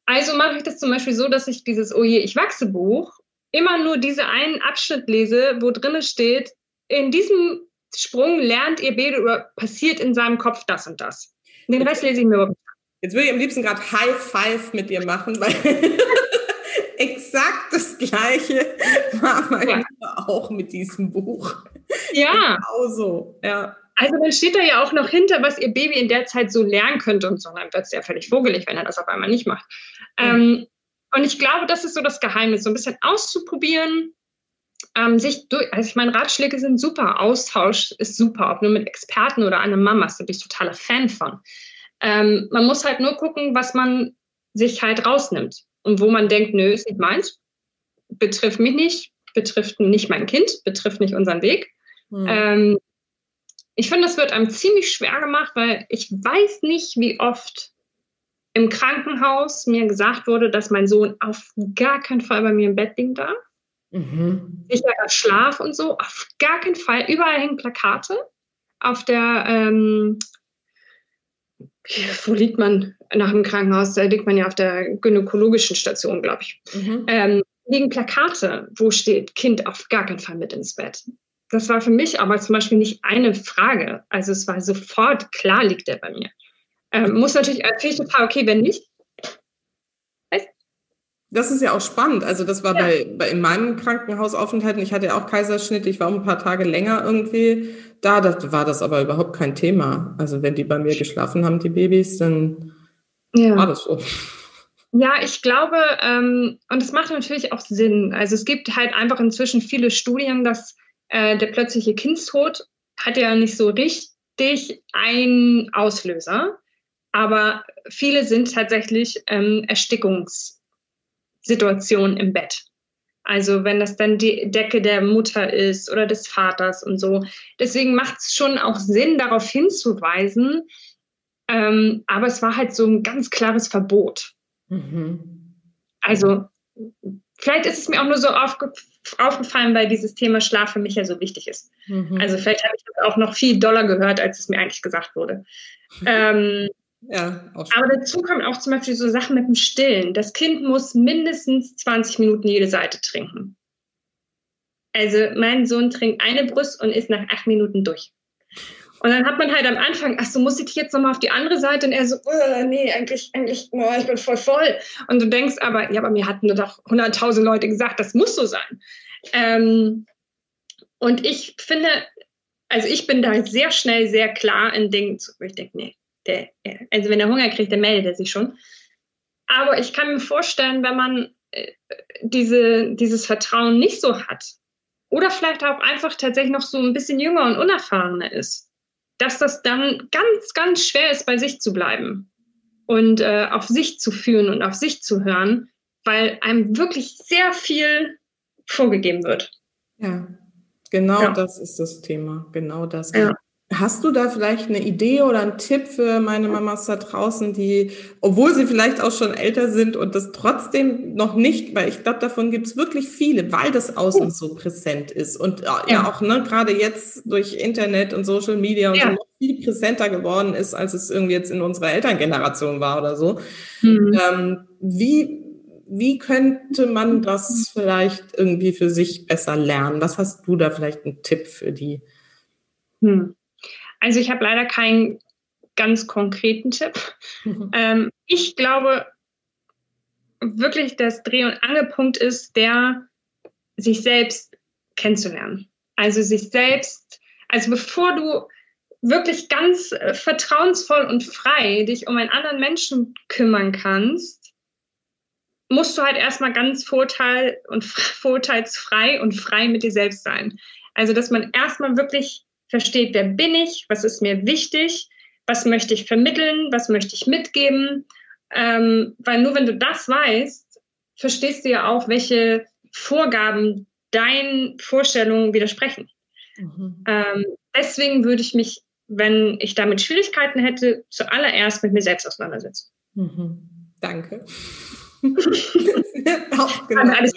Also mache ich das zum Beispiel so, dass ich dieses Oh je, ich wachse Buch immer nur diese einen Abschnitt lese, wo drinne steht, in diesem Sprung lernt ihr Baby oder passiert in seinem Kopf das und das. Den Rest lese ich mir überhaupt Jetzt würde ich am liebsten gerade High Five mit dir machen, weil exakt das Gleiche war mein ja. auch mit diesem Buch. Ja. Genau so, ja. Also dann steht da ja auch noch hinter, was ihr Baby in der Zeit so lernen könnte und so. Dann wird es ja völlig vogelig, wenn er das auf einmal nicht macht. Mhm. Ähm, und ich glaube, das ist so das Geheimnis, so ein bisschen auszuprobieren, ähm, sich durch, also ich meine, Ratschläge sind super, Austausch ist super, ob nur mit Experten oder einer Mama, da bin ich totaler Fan von. Ähm, man muss halt nur gucken, was man sich halt rausnimmt und wo man denkt, nö, ist nicht meins, betrifft mich nicht, betrifft nicht mein Kind, betrifft nicht unseren Weg. Hm. Ähm, ich finde, das wird einem ziemlich schwer gemacht, weil ich weiß nicht, wie oft im Krankenhaus mir gesagt wurde, dass mein Sohn auf gar keinen Fall bei mir im Bett liegen darf. Mhm. Sicherer Schlaf und so, auf gar keinen Fall. Überall hängen Plakate auf der, ähm, wo liegt man nach dem Krankenhaus? Da liegt man ja auf der gynäkologischen Station, glaube ich. Mhm. Ähm, liegen Plakate, wo steht Kind auf gar keinen Fall mit ins Bett. Das war für mich aber zum Beispiel nicht eine Frage. Also es war sofort klar, liegt der bei mir. Ähm, muss natürlich, natürlich total okay, wenn nicht. Das ist ja auch spannend. Also das war ja. bei, bei in meinem Krankenhausaufenthalt, ich hatte ja auch Kaiserschnitt, ich war auch ein paar Tage länger irgendwie da, da war das aber überhaupt kein Thema. Also wenn die bei mir geschlafen haben, die Babys, dann ja. war das so. Ja, ich glaube, ähm, und es macht natürlich auch Sinn. Also es gibt halt einfach inzwischen viele Studien, dass äh, der plötzliche Kindstod hat ja nicht so richtig einen Auslöser, aber viele sind tatsächlich ähm, Erstickungssituationen im Bett. Also wenn das dann die Decke der Mutter ist oder des Vaters und so. Deswegen macht es schon auch Sinn, darauf hinzuweisen. Ähm, aber es war halt so ein ganz klares Verbot. Mhm. Also vielleicht ist es mir auch nur so aufge aufgefallen, weil dieses Thema Schlaf für mich ja so wichtig ist. Mhm. Also vielleicht habe ich das auch noch viel doller gehört, als es mir eigentlich gesagt wurde. Ähm, ja, aber dazu kommen auch zum Beispiel so Sachen mit dem Stillen. Das Kind muss mindestens 20 Minuten jede Seite trinken. Also mein Sohn trinkt eine Brust und ist nach acht Minuten durch. Und dann hat man halt am Anfang, ach so, muss ich jetzt nochmal auf die andere Seite? Und er so, äh, nee, eigentlich, eigentlich, oh, ich bin voll voll. Und du denkst aber, ja, aber mir hatten doch 100.000 Leute gesagt, das muss so sein. Ähm, und ich finde, also ich bin da sehr schnell, sehr klar in Dingen, wo ich denke, nee, der, also wenn er Hunger kriegt, dann meldet er sich schon. Aber ich kann mir vorstellen, wenn man äh, diese, dieses Vertrauen nicht so hat oder vielleicht auch einfach tatsächlich noch so ein bisschen jünger und unerfahrener ist, dass das dann ganz, ganz schwer ist, bei sich zu bleiben und äh, auf sich zu führen und auf sich zu hören, weil einem wirklich sehr viel vorgegeben wird. Ja, genau ja. das ist das Thema. Genau das. Ja. Hast du da vielleicht eine Idee oder einen Tipp für meine Mamas da draußen, die, obwohl sie vielleicht auch schon älter sind und das trotzdem noch nicht, weil ich glaube, davon gibt es wirklich viele, weil das Außen so präsent ist und ja, ja auch ne, gerade jetzt durch Internet und Social Media und ja. so noch viel präsenter geworden ist, als es irgendwie jetzt in unserer Elterngeneration war oder so. Mhm. Ähm, wie, wie könnte man das vielleicht irgendwie für sich besser lernen? Was hast du da vielleicht einen Tipp für die? Hm. Also ich habe leider keinen ganz konkreten Tipp. Mhm. Ähm, ich glaube wirklich, dass Dreh- und Angelpunkt ist, der sich selbst kennenzulernen. Also sich selbst, also bevor du wirklich ganz äh, vertrauensvoll und frei dich um einen anderen Menschen kümmern kannst, musst du halt erstmal ganz vorteil und vorteilsfrei und frei mit dir selbst sein. Also, dass man erstmal wirklich versteht, wer bin ich, was ist mir wichtig, was möchte ich vermitteln, was möchte ich mitgeben. Ähm, weil nur wenn du das weißt, verstehst du ja auch, welche Vorgaben deinen Vorstellungen widersprechen. Mhm. Ähm, deswegen würde ich mich, wenn ich damit Schwierigkeiten hätte, zuallererst mit mir selbst auseinandersetzen. Mhm. Danke. auch genau, alles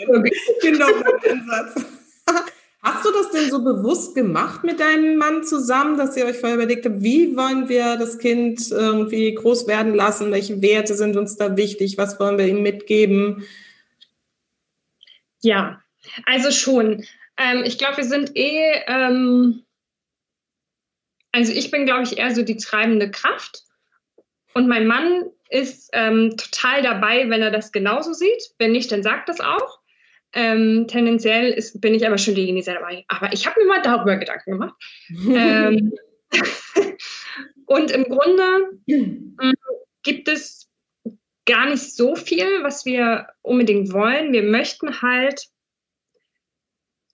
genau mein Ansatz. Hast du das denn so bewusst gemacht mit deinem Mann zusammen, dass ihr euch vorher überlegt habt, wie wollen wir das Kind irgendwie groß werden lassen? Welche Werte sind uns da wichtig? Was wollen wir ihm mitgeben? Ja, also schon. Ähm, ich glaube, wir sind eh, ähm, also ich bin, glaube ich, eher so die treibende Kraft. Und mein Mann ist ähm, total dabei, wenn er das genauso sieht. Wenn nicht, dann sagt das auch. Ähm, tendenziell ist, bin ich aber schon diejenige, die dabei. Aber ich habe mir mal darüber Gedanken gemacht. ähm, und im Grunde äh, gibt es gar nicht so viel, was wir unbedingt wollen. Wir möchten halt,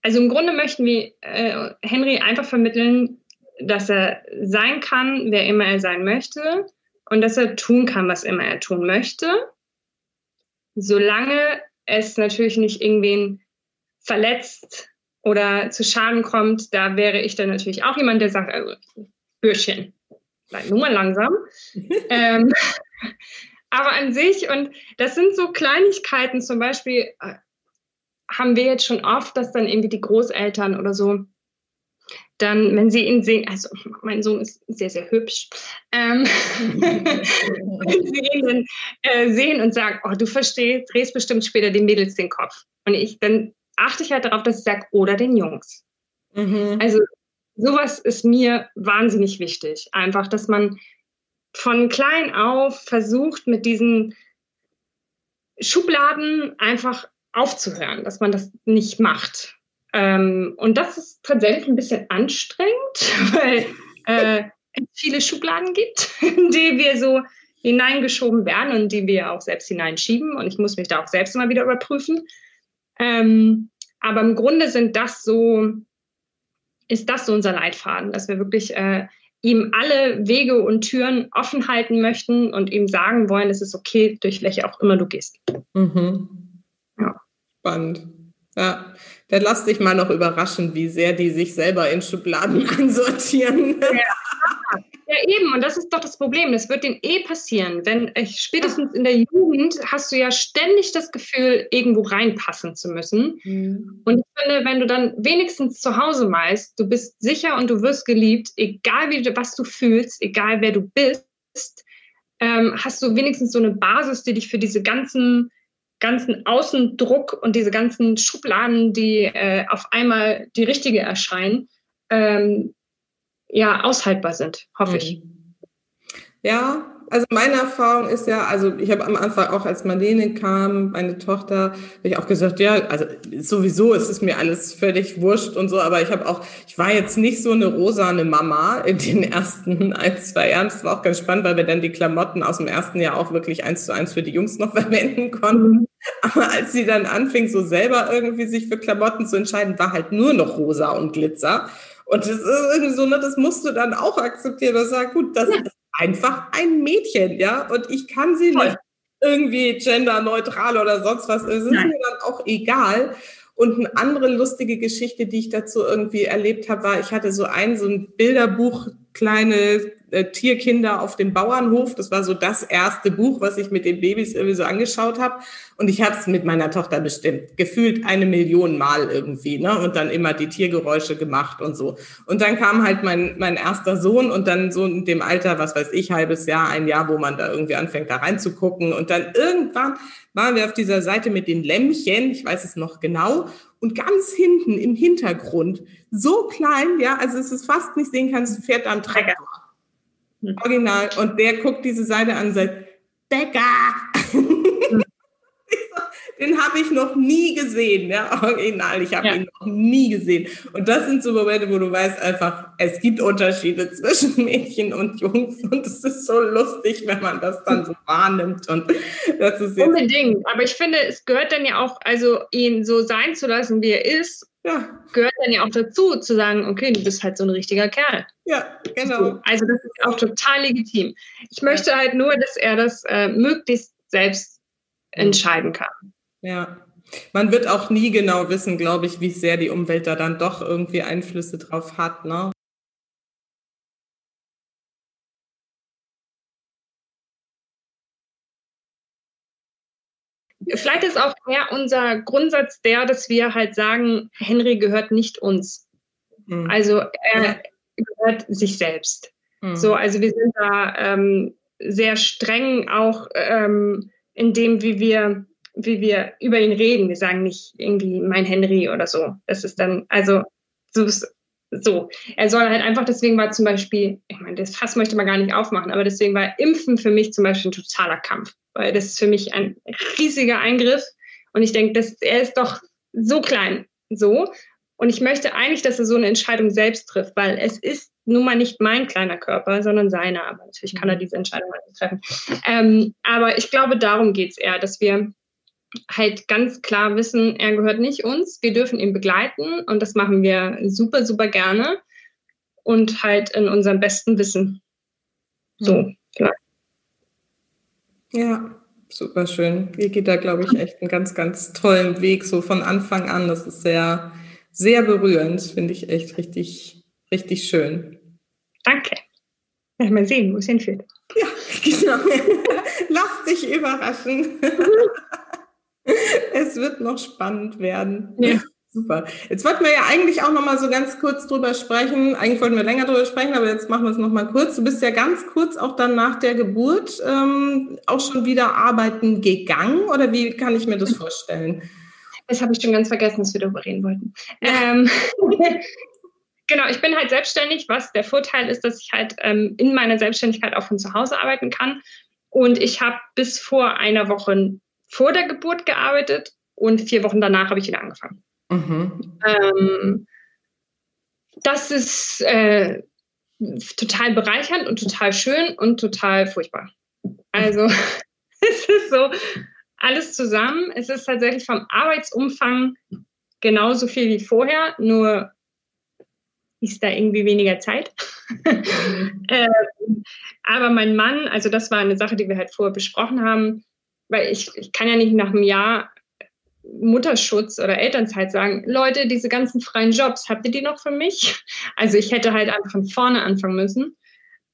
also im Grunde möchten wir äh, Henry einfach vermitteln, dass er sein kann, wer immer er sein möchte und dass er tun kann, was immer er tun möchte, solange es natürlich nicht irgendwen verletzt oder zu Schaden kommt, da wäre ich dann natürlich auch jemand, der sagt, also, Bürschchen, bleib nur mal langsam. ähm, aber an sich, und das sind so Kleinigkeiten, zum Beispiel äh, haben wir jetzt schon oft, dass dann irgendwie die Großeltern oder so dann, wenn sie ihn sehen, also mein Sohn ist sehr, sehr hübsch, ähm, wenn sie ihn dann äh, sehen und sagen, oh, du verstehst, drehst bestimmt später den Mädels den Kopf. Und ich, dann achte ich halt darauf, dass ich sage, oder den Jungs. Mhm. Also sowas ist mir wahnsinnig wichtig. Einfach, dass man von klein auf versucht, mit diesen Schubladen einfach aufzuhören, dass man das nicht macht. Ähm, und das ist tatsächlich ein bisschen anstrengend, weil äh, es viele Schubladen gibt, in die wir so hineingeschoben werden und die wir auch selbst hineinschieben. Und ich muss mich da auch selbst immer wieder überprüfen. Ähm, aber im Grunde sind das so, ist das so unser Leitfaden, dass wir wirklich äh, ihm alle Wege und Türen offen halten möchten und ihm sagen wollen, es ist okay, durch welche auch immer du gehst. Mhm. Ja. Spannend. Ja, dann lass dich mal noch überraschen, wie sehr die sich selber in Schubladen einsortieren. Ja, ja, eben, und das ist doch das Problem. Das wird denen eh passieren. Wenn ich, äh, spätestens in der Jugend hast du ja ständig das Gefühl, irgendwo reinpassen zu müssen. Mhm. Und ich finde, wenn du dann wenigstens zu Hause weißt, du bist sicher und du wirst geliebt, egal wie was du fühlst, egal wer du bist, ähm, hast du wenigstens so eine Basis, die dich für diese ganzen ganzen Außendruck und diese ganzen Schubladen, die äh, auf einmal die richtige erscheinen, ähm, ja, aushaltbar sind, hoffe mhm. ich. Ja, also meine Erfahrung ist ja, also ich habe am Anfang auch, als Marlene kam, meine Tochter, habe ich auch gesagt, ja, also sowieso ist es mir alles völlig wurscht und so, aber ich habe auch, ich war jetzt nicht so eine rosane Mama in den ersten ein, zwei Jahren. Das war auch ganz spannend, weil wir dann die Klamotten aus dem ersten Jahr auch wirklich eins zu eins für die Jungs noch verwenden konnten. Mhm. Aber als sie dann anfing, so selber irgendwie sich für Klamotten zu entscheiden, war halt nur noch rosa und Glitzer. Und das ist irgendwie so, ne, das musst du dann auch akzeptieren. Das sagt, gut, das ja. Einfach ein Mädchen, ja, und ich kann sie Voll. nicht irgendwie genderneutral oder sonst was. Es ist Nein. mir dann auch egal. Und eine andere lustige Geschichte, die ich dazu irgendwie erlebt habe, war, ich hatte so ein, so ein Bilderbuch, kleine Tierkinder auf dem Bauernhof. Das war so das erste Buch, was ich mit den Babys irgendwie so angeschaut habe. Und ich habe es mit meiner Tochter bestimmt, gefühlt eine Million Mal irgendwie, ne? Und dann immer die Tiergeräusche gemacht und so. Und dann kam halt mein, mein erster Sohn und dann so in dem Alter, was weiß ich, halbes Jahr, ein Jahr, wo man da irgendwie anfängt, da reinzugucken. Und dann irgendwann waren wir auf dieser Seite mit den Lämmchen, ich weiß es noch genau, und ganz hinten im Hintergrund, so klein, ja, also es ist fast nicht sehen kannst, fährt da ein Traktor. Hm. Original. Und der guckt diese Seite an und sagt, Bäcker! Hm. Den habe ich noch nie gesehen, ja, original. Ich habe ja. ihn noch nie gesehen. Und das sind so Momente, wo du weißt einfach, es gibt Unterschiede zwischen Mädchen und Jungs. Und es ist so lustig, wenn man das dann so wahrnimmt. Und das ist Unbedingt. Aber ich finde, es gehört dann ja auch, also ihn so sein zu lassen, wie er ist, ja. gehört dann ja auch dazu, zu sagen, okay, du bist halt so ein richtiger Kerl. Ja, genau. Also das ist auch total legitim. Ich möchte halt nur, dass er das äh, möglichst selbst mhm. entscheiden kann. Ja. Man wird auch nie genau wissen, glaube ich, wie sehr die Umwelt da dann doch irgendwie Einflüsse drauf hat, ne? Vielleicht ist auch eher unser Grundsatz der, dass wir halt sagen, Henry gehört nicht uns. Mhm. Also er ja. gehört sich selbst. Mhm. So, also wir sind da ähm, sehr streng auch ähm, in dem, wie wir, wie wir über ihn reden. Wir sagen nicht irgendwie mein Henry oder so. Das ist dann, also so, so. Er soll halt einfach, deswegen war zum Beispiel, ich meine, das Fass möchte man gar nicht aufmachen, aber deswegen war Impfen für mich zum Beispiel ein totaler Kampf weil das ist für mich ein riesiger Eingriff. Und ich denke, er ist doch so klein, so. Und ich möchte eigentlich, dass er so eine Entscheidung selbst trifft, weil es ist nun mal nicht mein kleiner Körper, sondern seiner. Aber natürlich kann er mhm. diese Entscheidung nicht treffen. Ähm, aber ich glaube, darum geht es eher, dass wir halt ganz klar wissen, er gehört nicht uns. Wir dürfen ihn begleiten und das machen wir super, super gerne und halt in unserem besten Wissen. So, klar. Ja, super schön. Ihr geht da, glaube ich, echt einen ganz, ganz tollen Weg, so von Anfang an. Das ist sehr, sehr berührend, finde ich echt richtig, richtig schön. Danke. Ja, mal sehen, wo es hinführt. Ja, genau. Lass dich überraschen. es wird noch spannend werden. Ja. Super. Jetzt wollten wir ja eigentlich auch noch mal so ganz kurz drüber sprechen. Eigentlich wollten wir länger drüber sprechen, aber jetzt machen wir es noch mal kurz. Du bist ja ganz kurz auch dann nach der Geburt ähm, auch schon wieder arbeiten gegangen oder wie kann ich mir das vorstellen? Das habe ich schon ganz vergessen, dass wir darüber reden wollten. Ähm, genau, ich bin halt selbstständig, was der Vorteil ist, dass ich halt ähm, in meiner Selbstständigkeit auch von zu Hause arbeiten kann. Und ich habe bis vor einer Woche vor der Geburt gearbeitet und vier Wochen danach habe ich wieder angefangen. Mhm. Ähm, das ist äh, total bereichernd und total schön und total furchtbar. Also es ist so alles zusammen. Es ist tatsächlich vom Arbeitsumfang genauso viel wie vorher, nur ist da irgendwie weniger Zeit. Mhm. ähm, aber mein Mann, also das war eine Sache, die wir halt vorher besprochen haben, weil ich, ich kann ja nicht nach einem Jahr Mutterschutz oder Elternzeit sagen, Leute, diese ganzen freien Jobs, habt ihr die noch für mich? Also ich hätte halt einfach von vorne anfangen müssen.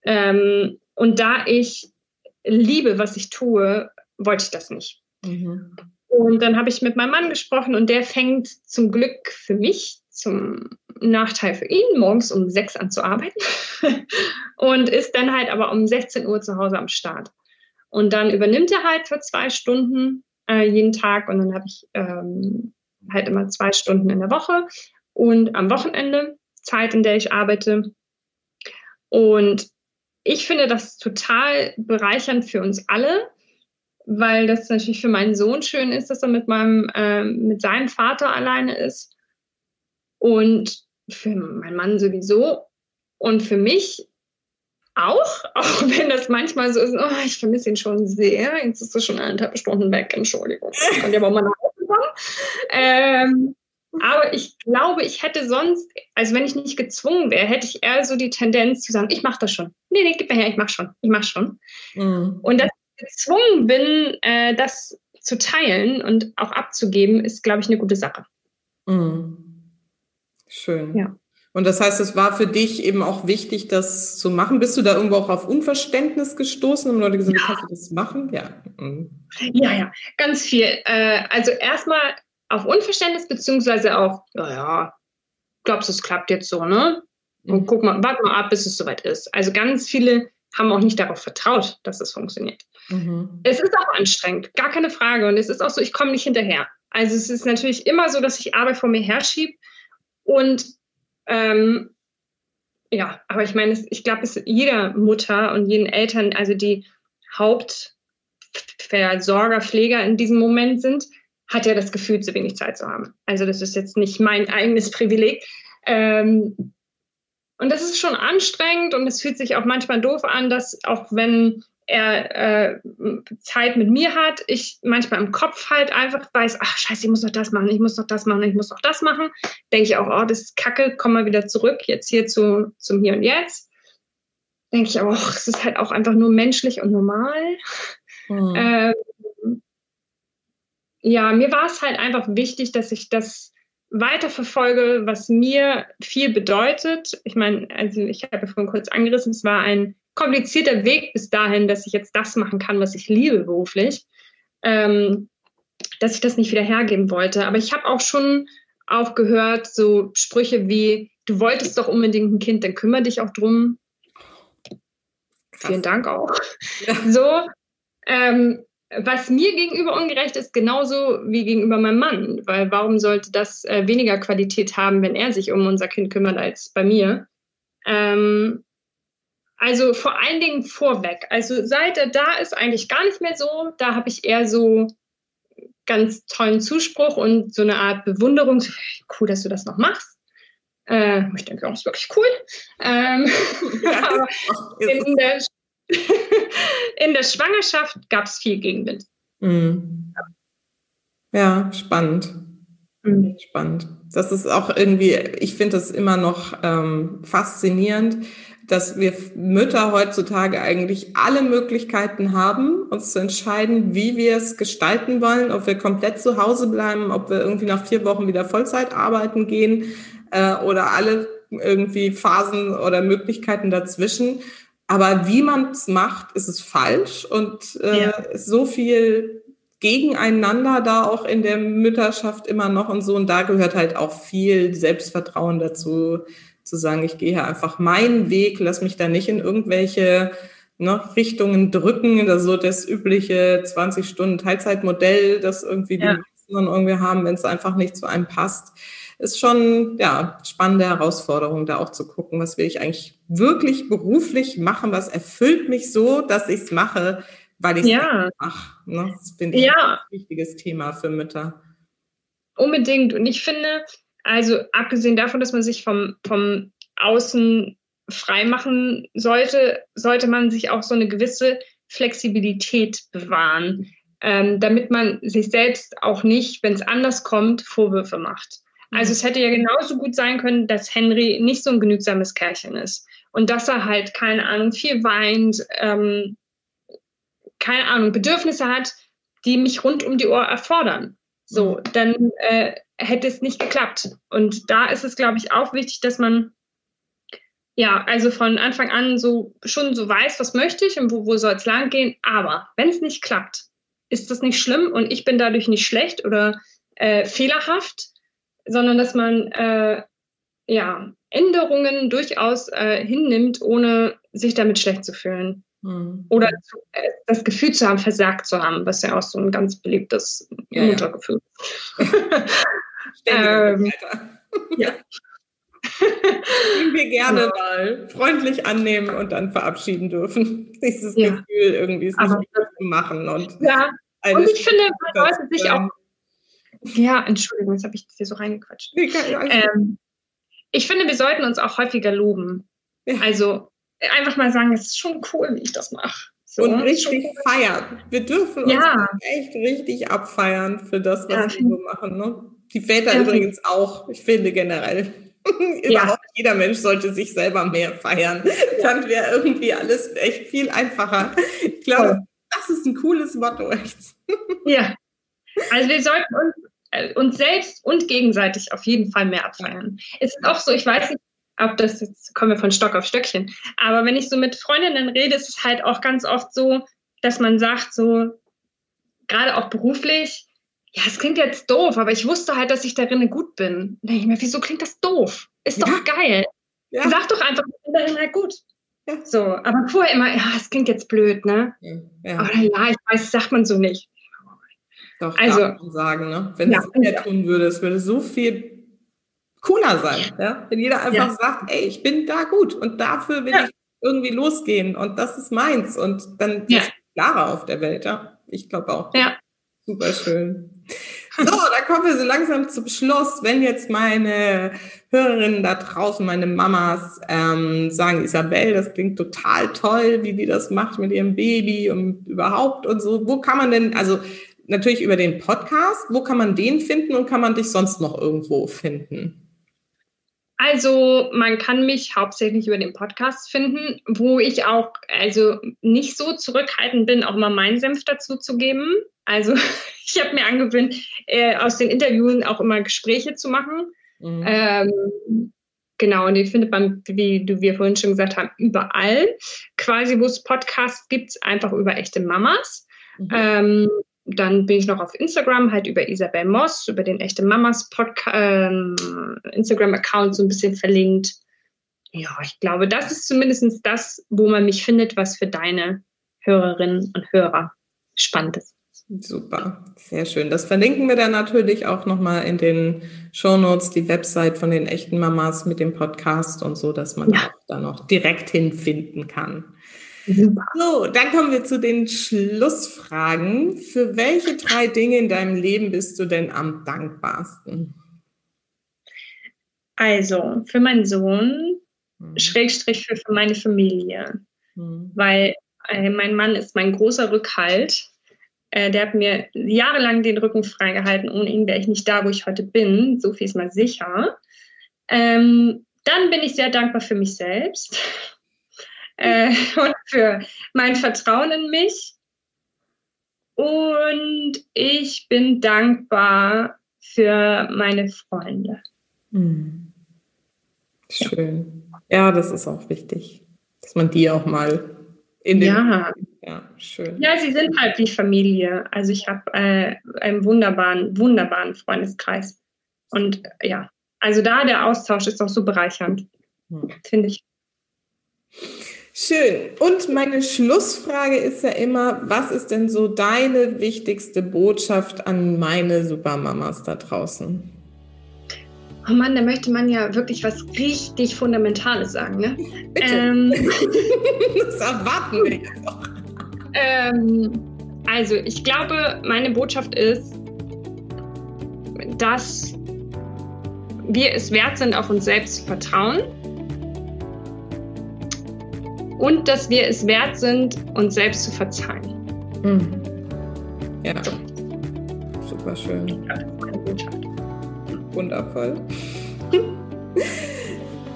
Ähm, und da ich liebe, was ich tue, wollte ich das nicht. Mhm. Und dann habe ich mit meinem Mann gesprochen und der fängt zum Glück für mich, zum Nachteil für ihn, morgens um sechs an zu arbeiten und ist dann halt aber um 16 Uhr zu Hause am Start. Und dann übernimmt er halt für zwei Stunden äh, jeden Tag und dann habe ich ähm, halt immer zwei Stunden in der Woche und am Wochenende Zeit, in der ich arbeite. Und ich finde das total bereichernd für uns alle, weil das natürlich für meinen Sohn schön ist, dass er mit meinem, äh, mit seinem Vater alleine ist. Und für meinen Mann sowieso. Und für mich auch, auch wenn das manchmal so ist, oh, ich vermisse ihn schon sehr. Jetzt ist er schon eineinhalb Stunden weg, Entschuldigung. Ich kann ja aber mal nach Hause kommen. Ähm, aber ich glaube, ich hätte sonst, also wenn ich nicht gezwungen wäre, hätte ich eher so die Tendenz zu sagen, ich mache das schon. Nee, nee, gib mir her, ich mach schon, ich mach schon. Mhm. Und dass ich gezwungen bin, äh, das zu teilen und auch abzugeben, ist, glaube ich, eine gute Sache. Mhm. Schön. Ja. Und das heißt, es war für dich eben auch wichtig, das zu machen. Bist du da irgendwo auch auf Unverständnis gestoßen? Haben Leute gesagt, ja. kannst du das machen? Ja. Mhm. Ja, ja, ganz viel. Äh, also erstmal auf Unverständnis, beziehungsweise auch, naja, glaubst du, es klappt jetzt so, ne? Und mhm. guck mal, warte mal ab, bis es soweit ist. Also ganz viele haben auch nicht darauf vertraut, dass es funktioniert. Mhm. Es ist auch anstrengend, gar keine Frage. Und es ist auch so, ich komme nicht hinterher. Also es ist natürlich immer so, dass ich Arbeit vor mir herschiebe und ähm, ja, aber ich meine, ich glaube, es jeder Mutter und jeden Eltern, also die Hauptversorger, Pfleger in diesem Moment sind, hat ja das Gefühl, zu wenig Zeit zu haben. Also das ist jetzt nicht mein eigenes Privileg. Ähm, und das ist schon anstrengend und es fühlt sich auch manchmal doof an, dass auch wenn er äh, Zeit mit mir hat, ich manchmal im Kopf halt einfach weiß, ach scheiße, ich muss noch das machen, ich muss noch das machen, ich muss noch das machen. Denke ich auch, oh, das ist kacke, komm mal wieder zurück, jetzt hier zu, zum Hier und Jetzt. Denke ich auch, es ist halt auch einfach nur menschlich und normal. Mhm. Ähm, ja, mir war es halt einfach wichtig, dass ich das weiterverfolge, was mir viel bedeutet. Ich meine, also ich habe ja vorhin kurz angerissen, es war ein komplizierter Weg bis dahin, dass ich jetzt das machen kann, was ich liebe beruflich, ähm, dass ich das nicht wieder hergeben wollte. Aber ich habe auch schon auch gehört, so Sprüche wie, du wolltest doch unbedingt ein Kind, dann kümmere dich auch drum. Krass. Vielen Dank auch. Ja. So, ähm, was mir gegenüber ungerecht ist, genauso wie gegenüber meinem Mann. Weil warum sollte das äh, weniger Qualität haben, wenn er sich um unser Kind kümmert als bei mir? Ähm, also vor allen Dingen vorweg. Also seit er da ist, eigentlich gar nicht mehr so. Da habe ich eher so ganz tollen Zuspruch und so eine Art Bewunderung. Cool, dass du das noch machst. Äh, ich denke auch, das ist wirklich cool. Ähm, aber in der, in der Schwangerschaft gab es viel Gegenwind. Mhm. Ja, spannend. Mhm. Spannend. Das ist auch irgendwie, ich finde das immer noch ähm, faszinierend, dass wir Mütter heutzutage eigentlich alle Möglichkeiten haben, uns zu entscheiden, wie wir es gestalten wollen, ob wir komplett zu Hause bleiben, ob wir irgendwie nach vier Wochen wieder Vollzeit arbeiten gehen äh, oder alle irgendwie Phasen oder Möglichkeiten dazwischen. Aber wie man es macht, ist es falsch und äh, ja. so viel gegeneinander da auch in der Mütterschaft immer noch und so. Und da gehört halt auch viel Selbstvertrauen dazu, zu sagen, ich gehe hier einfach meinen Weg, lass mich da nicht in irgendwelche ne, Richtungen drücken, das übliche 20 Stunden Teilzeitmodell, das irgendwie ja. die dann irgendwie haben, wenn es einfach nicht zu einem passt. Ist schon, ja, spannende Herausforderung, da auch zu gucken, was will ich eigentlich wirklich beruflich machen, was erfüllt mich so, dass ich es mache, weil ich es ja. mache. Ne? Das finde ich ja. ein wichtiges Thema für Mütter. Unbedingt. Und ich finde, also abgesehen davon, dass man sich vom, vom Außen frei machen sollte, sollte man sich auch so eine gewisse Flexibilität bewahren ähm, damit man sich selbst auch nicht, wenn es anders kommt, Vorwürfe macht. Also mhm. es hätte ja genauso gut sein können, dass Henry nicht so ein genügsames Kerlchen ist und dass er halt, keine Ahnung, viel weint, ähm, keine Ahnung, Bedürfnisse hat, die mich rund um die Ohr erfordern. So, mhm. dann äh, hätte es nicht geklappt. Und da ist es, glaube ich, auch wichtig, dass man ja, also von Anfang an so schon so weiß, was möchte ich und wo, wo soll es lang gehen. Aber wenn es nicht klappt, ist das nicht schlimm und ich bin dadurch nicht schlecht oder äh, fehlerhaft, sondern dass man äh, ja, Änderungen durchaus äh, hinnimmt, ohne sich damit schlecht zu fühlen. Mhm. Oder zu, äh, das Gefühl zu haben, versagt zu haben, was ja auch so ein ganz beliebtes ja, Muttergefühl ja. ähm, ja. wir gerne ja. mal freundlich annehmen und dann verabschieden dürfen. Dieses ja. Gefühl, irgendwie es nicht zu machen. Und ja, und ich finde, man sollte sich auch. Ja, Entschuldigung, jetzt habe ich dir so reingequatscht. Ähm, ich finde, wir sollten uns auch häufiger loben. Ja. Also einfach mal sagen, es ist schon cool, wie ich das mache. So, und richtig feiern. Wir dürfen uns echt richtig abfeiern für das, was wir so machen. Ne? Die Väter ja. übrigens auch, ich finde generell. Überhaupt jeder Mensch sollte sich selber mehr feiern. Dann wäre irgendwie alles echt viel einfacher. Ich glaube, das ist ein cooles Motto, echt. Ja. Also wir sollten uns, äh, uns selbst und gegenseitig auf jeden Fall mehr abfeiern. Es ist auch so, ich weiß nicht, ob das, jetzt kommen wir von Stock auf Stöckchen, aber wenn ich so mit Freundinnen rede, ist es halt auch ganz oft so, dass man sagt, so, gerade auch beruflich, ja, es klingt jetzt doof, aber ich wusste halt, dass ich darin gut bin. Da denke ich mir, wieso klingt das doof? Ist ja. doch geil. Ja. Sag doch einfach, ich bin darin halt gut. Ja. So, aber vorher immer, ja, es klingt jetzt blöd, ne? Ja. Aber ja, ich weiß, sagt man so nicht. Doch, also, man sagen, ne? Wenn ja, es jeder tun würde, es würde so viel cooler sein, ja? Wenn jeder einfach ja. sagt, ey, ich bin da gut und dafür will ich irgendwie losgehen und das ist meins und dann ist es klarer auf der Welt, ja? Ich glaube auch. Ja. Super schön. So, da kommen wir so langsam zum Schluss. Wenn jetzt meine Hörerinnen da draußen, meine Mamas, ähm, sagen, Isabel, das klingt total toll, wie die das macht mit ihrem Baby und überhaupt und so. Wo kann man denn, also natürlich über den Podcast, wo kann man den finden und kann man dich sonst noch irgendwo finden? Also man kann mich hauptsächlich über den Podcast finden, wo ich auch also nicht so zurückhaltend bin, auch mal meinen Senf dazu zu geben. Also ich habe mir angewöhnt, äh, aus den Interviews auch immer Gespräche zu machen. Mhm. Ähm, genau, und die findet man, wie du, wir vorhin schon gesagt haben, überall. Quasi, wo es Podcasts gibt, einfach über echte Mamas. Mhm. Ähm, dann bin ich noch auf Instagram, halt über Isabel Moss, über den echte Mamas ähm, Instagram-Account so ein bisschen verlinkt. Ja, ich glaube, das ist zumindest das, wo man mich findet, was für deine Hörerinnen und Hörer spannend ist. Super, sehr schön. Das verlinken wir dann natürlich auch nochmal in den Shownotes, die Website von den echten Mamas mit dem Podcast und so, dass man ja. auch da noch direkt hinfinden kann. Super. So, dann kommen wir zu den Schlussfragen. Für welche drei Dinge in deinem Leben bist du denn am dankbarsten? Also, für meinen Sohn, hm. Schrägstrich für, für meine Familie. Hm. Weil äh, mein Mann ist mein großer Rückhalt äh, der hat mir jahrelang den Rücken freigehalten. Ohne ihn wäre ich nicht da, wo ich heute bin. So viel ist mal sicher. Ähm, dann bin ich sehr dankbar für mich selbst äh, und für mein Vertrauen in mich. Und ich bin dankbar für meine Freunde. Hm. Schön. Ja, das ist auch wichtig, dass man die auch mal ja. ja, schön. Ja, sie sind halt wie Familie. Also ich habe äh, einen wunderbaren, wunderbaren Freundeskreis. Und ja, also da der Austausch ist auch so bereichernd, hm. finde ich. Schön. Und meine Schlussfrage ist ja immer, was ist denn so deine wichtigste Botschaft an meine Supermamas da draußen? Oh Mann, da möchte man ja wirklich was richtig Fundamentales sagen, ne? Bitte. Ähm, das erwarten wir doch. Ähm, also, ich glaube, meine Botschaft ist, dass wir es wert sind, auf uns selbst zu vertrauen und dass wir es wert sind, uns selbst zu verzeihen. Mhm. Ja, super schön. Ja, wundervoll.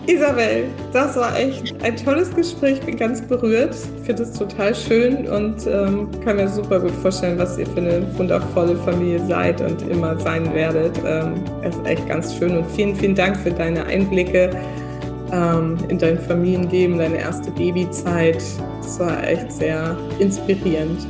Isabel, das war echt ein tolles Gespräch. Ich bin ganz berührt. Ich finde es total schön und ähm, kann mir super gut vorstellen, was ihr für eine wundervolle Familie seid und immer sein werdet. Ähm, es ist echt ganz schön und vielen, vielen Dank für deine Einblicke ähm, in dein Familienleben, deine erste Babyzeit. Das war echt sehr inspirierend.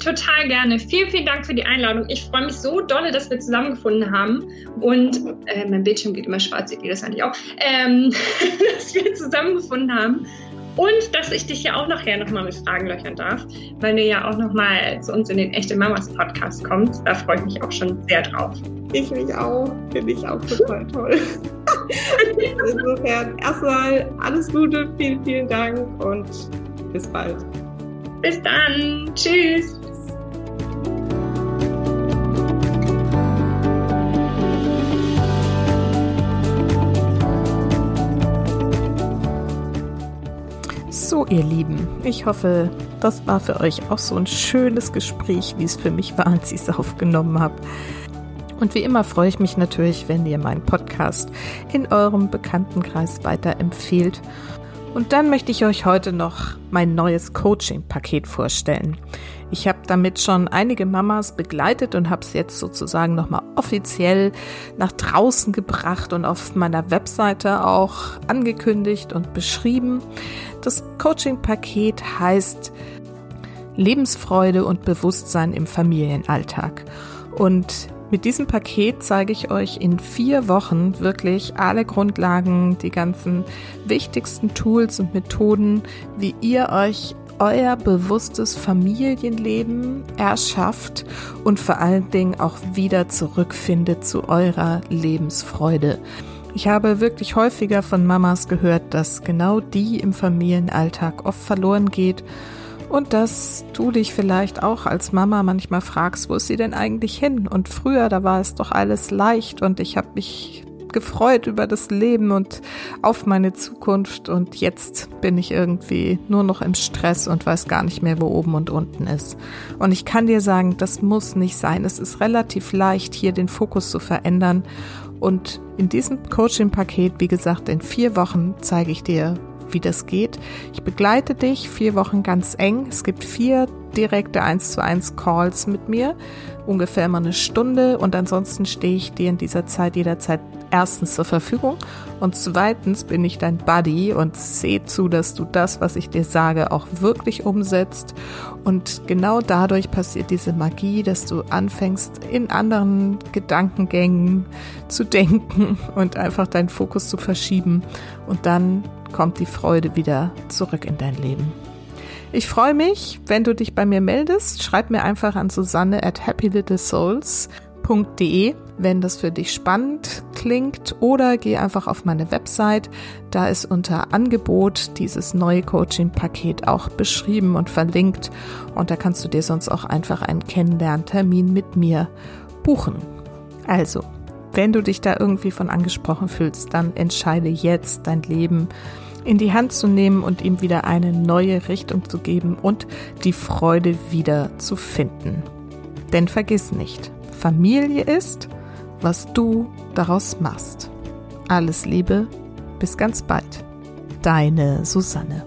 Total gerne. Vielen, vielen Dank für die Einladung. Ich freue mich so dolle, dass wir zusammengefunden haben. Und äh, mein Bildschirm geht immer schwarz, seht ihr das eigentlich auch? Ähm, dass wir zusammengefunden haben. Und dass ich dich ja auch nachher nochmal mit Fragen löchern darf, weil du ja auch nochmal zu uns in den Echte Mamas Podcast kommst. Da freue ich mich auch schon sehr drauf. Ich mich auch. Finde ich auch total toll. Insofern erstmal alles Gute, vielen, vielen Dank und bis bald. Bis dann. Tschüss. So, ihr Lieben, ich hoffe, das war für euch auch so ein schönes Gespräch, wie es für mich war, als ich es aufgenommen habe. Und wie immer freue ich mich natürlich, wenn ihr meinen Podcast in eurem Bekanntenkreis weiterempfehlt. Und dann möchte ich euch heute noch mein neues Coaching-Paket vorstellen. Ich habe damit schon einige Mamas begleitet und habe es jetzt sozusagen nochmal offiziell nach draußen gebracht und auf meiner Webseite auch angekündigt und beschrieben. Das Coaching-Paket heißt Lebensfreude und Bewusstsein im Familienalltag. Und mit diesem Paket zeige ich euch in vier Wochen wirklich alle Grundlagen, die ganzen wichtigsten Tools und Methoden, wie ihr euch euer bewusstes Familienleben erschafft und vor allen Dingen auch wieder zurückfindet zu eurer Lebensfreude. Ich habe wirklich häufiger von Mamas gehört, dass genau die im Familienalltag oft verloren geht und dass du dich vielleicht auch als Mama manchmal fragst, wo ist sie denn eigentlich hin? Und früher, da war es doch alles leicht und ich habe mich gefreut über das Leben und auf meine Zukunft und jetzt bin ich irgendwie nur noch im Stress und weiß gar nicht mehr, wo oben und unten ist. Und ich kann dir sagen, das muss nicht sein. Es ist relativ leicht, hier den Fokus zu verändern. Und in diesem Coaching-Paket, wie gesagt, in vier Wochen zeige ich dir, wie das geht. Ich begleite dich vier Wochen ganz eng. Es gibt vier direkte 1 zu 1 Calls mit mir, ungefähr immer eine Stunde und ansonsten stehe ich dir in dieser Zeit jederzeit erstens zur Verfügung und zweitens bin ich dein Buddy und sehe zu, dass du das, was ich dir sage, auch wirklich umsetzt. Und genau dadurch passiert diese Magie, dass du anfängst, in anderen Gedankengängen zu denken und einfach deinen Fokus zu verschieben. Und dann kommt die Freude wieder zurück in dein Leben. Ich freue mich, wenn du dich bei mir meldest. Schreib mir einfach an Susanne at happylittlesouls.de, wenn das für dich spannend klingt oder geh einfach auf meine Website. Da ist unter Angebot dieses neue Coaching-Paket auch beschrieben und verlinkt und da kannst du dir sonst auch einfach einen Kennenlerntermin mit mir buchen. Also, wenn du dich da irgendwie von angesprochen fühlst, dann entscheide jetzt dein Leben in die Hand zu nehmen und ihm wieder eine neue Richtung zu geben und die Freude wieder zu finden. Denn vergiss nicht, Familie ist, was du daraus machst. Alles Liebe, bis ganz bald. Deine Susanne.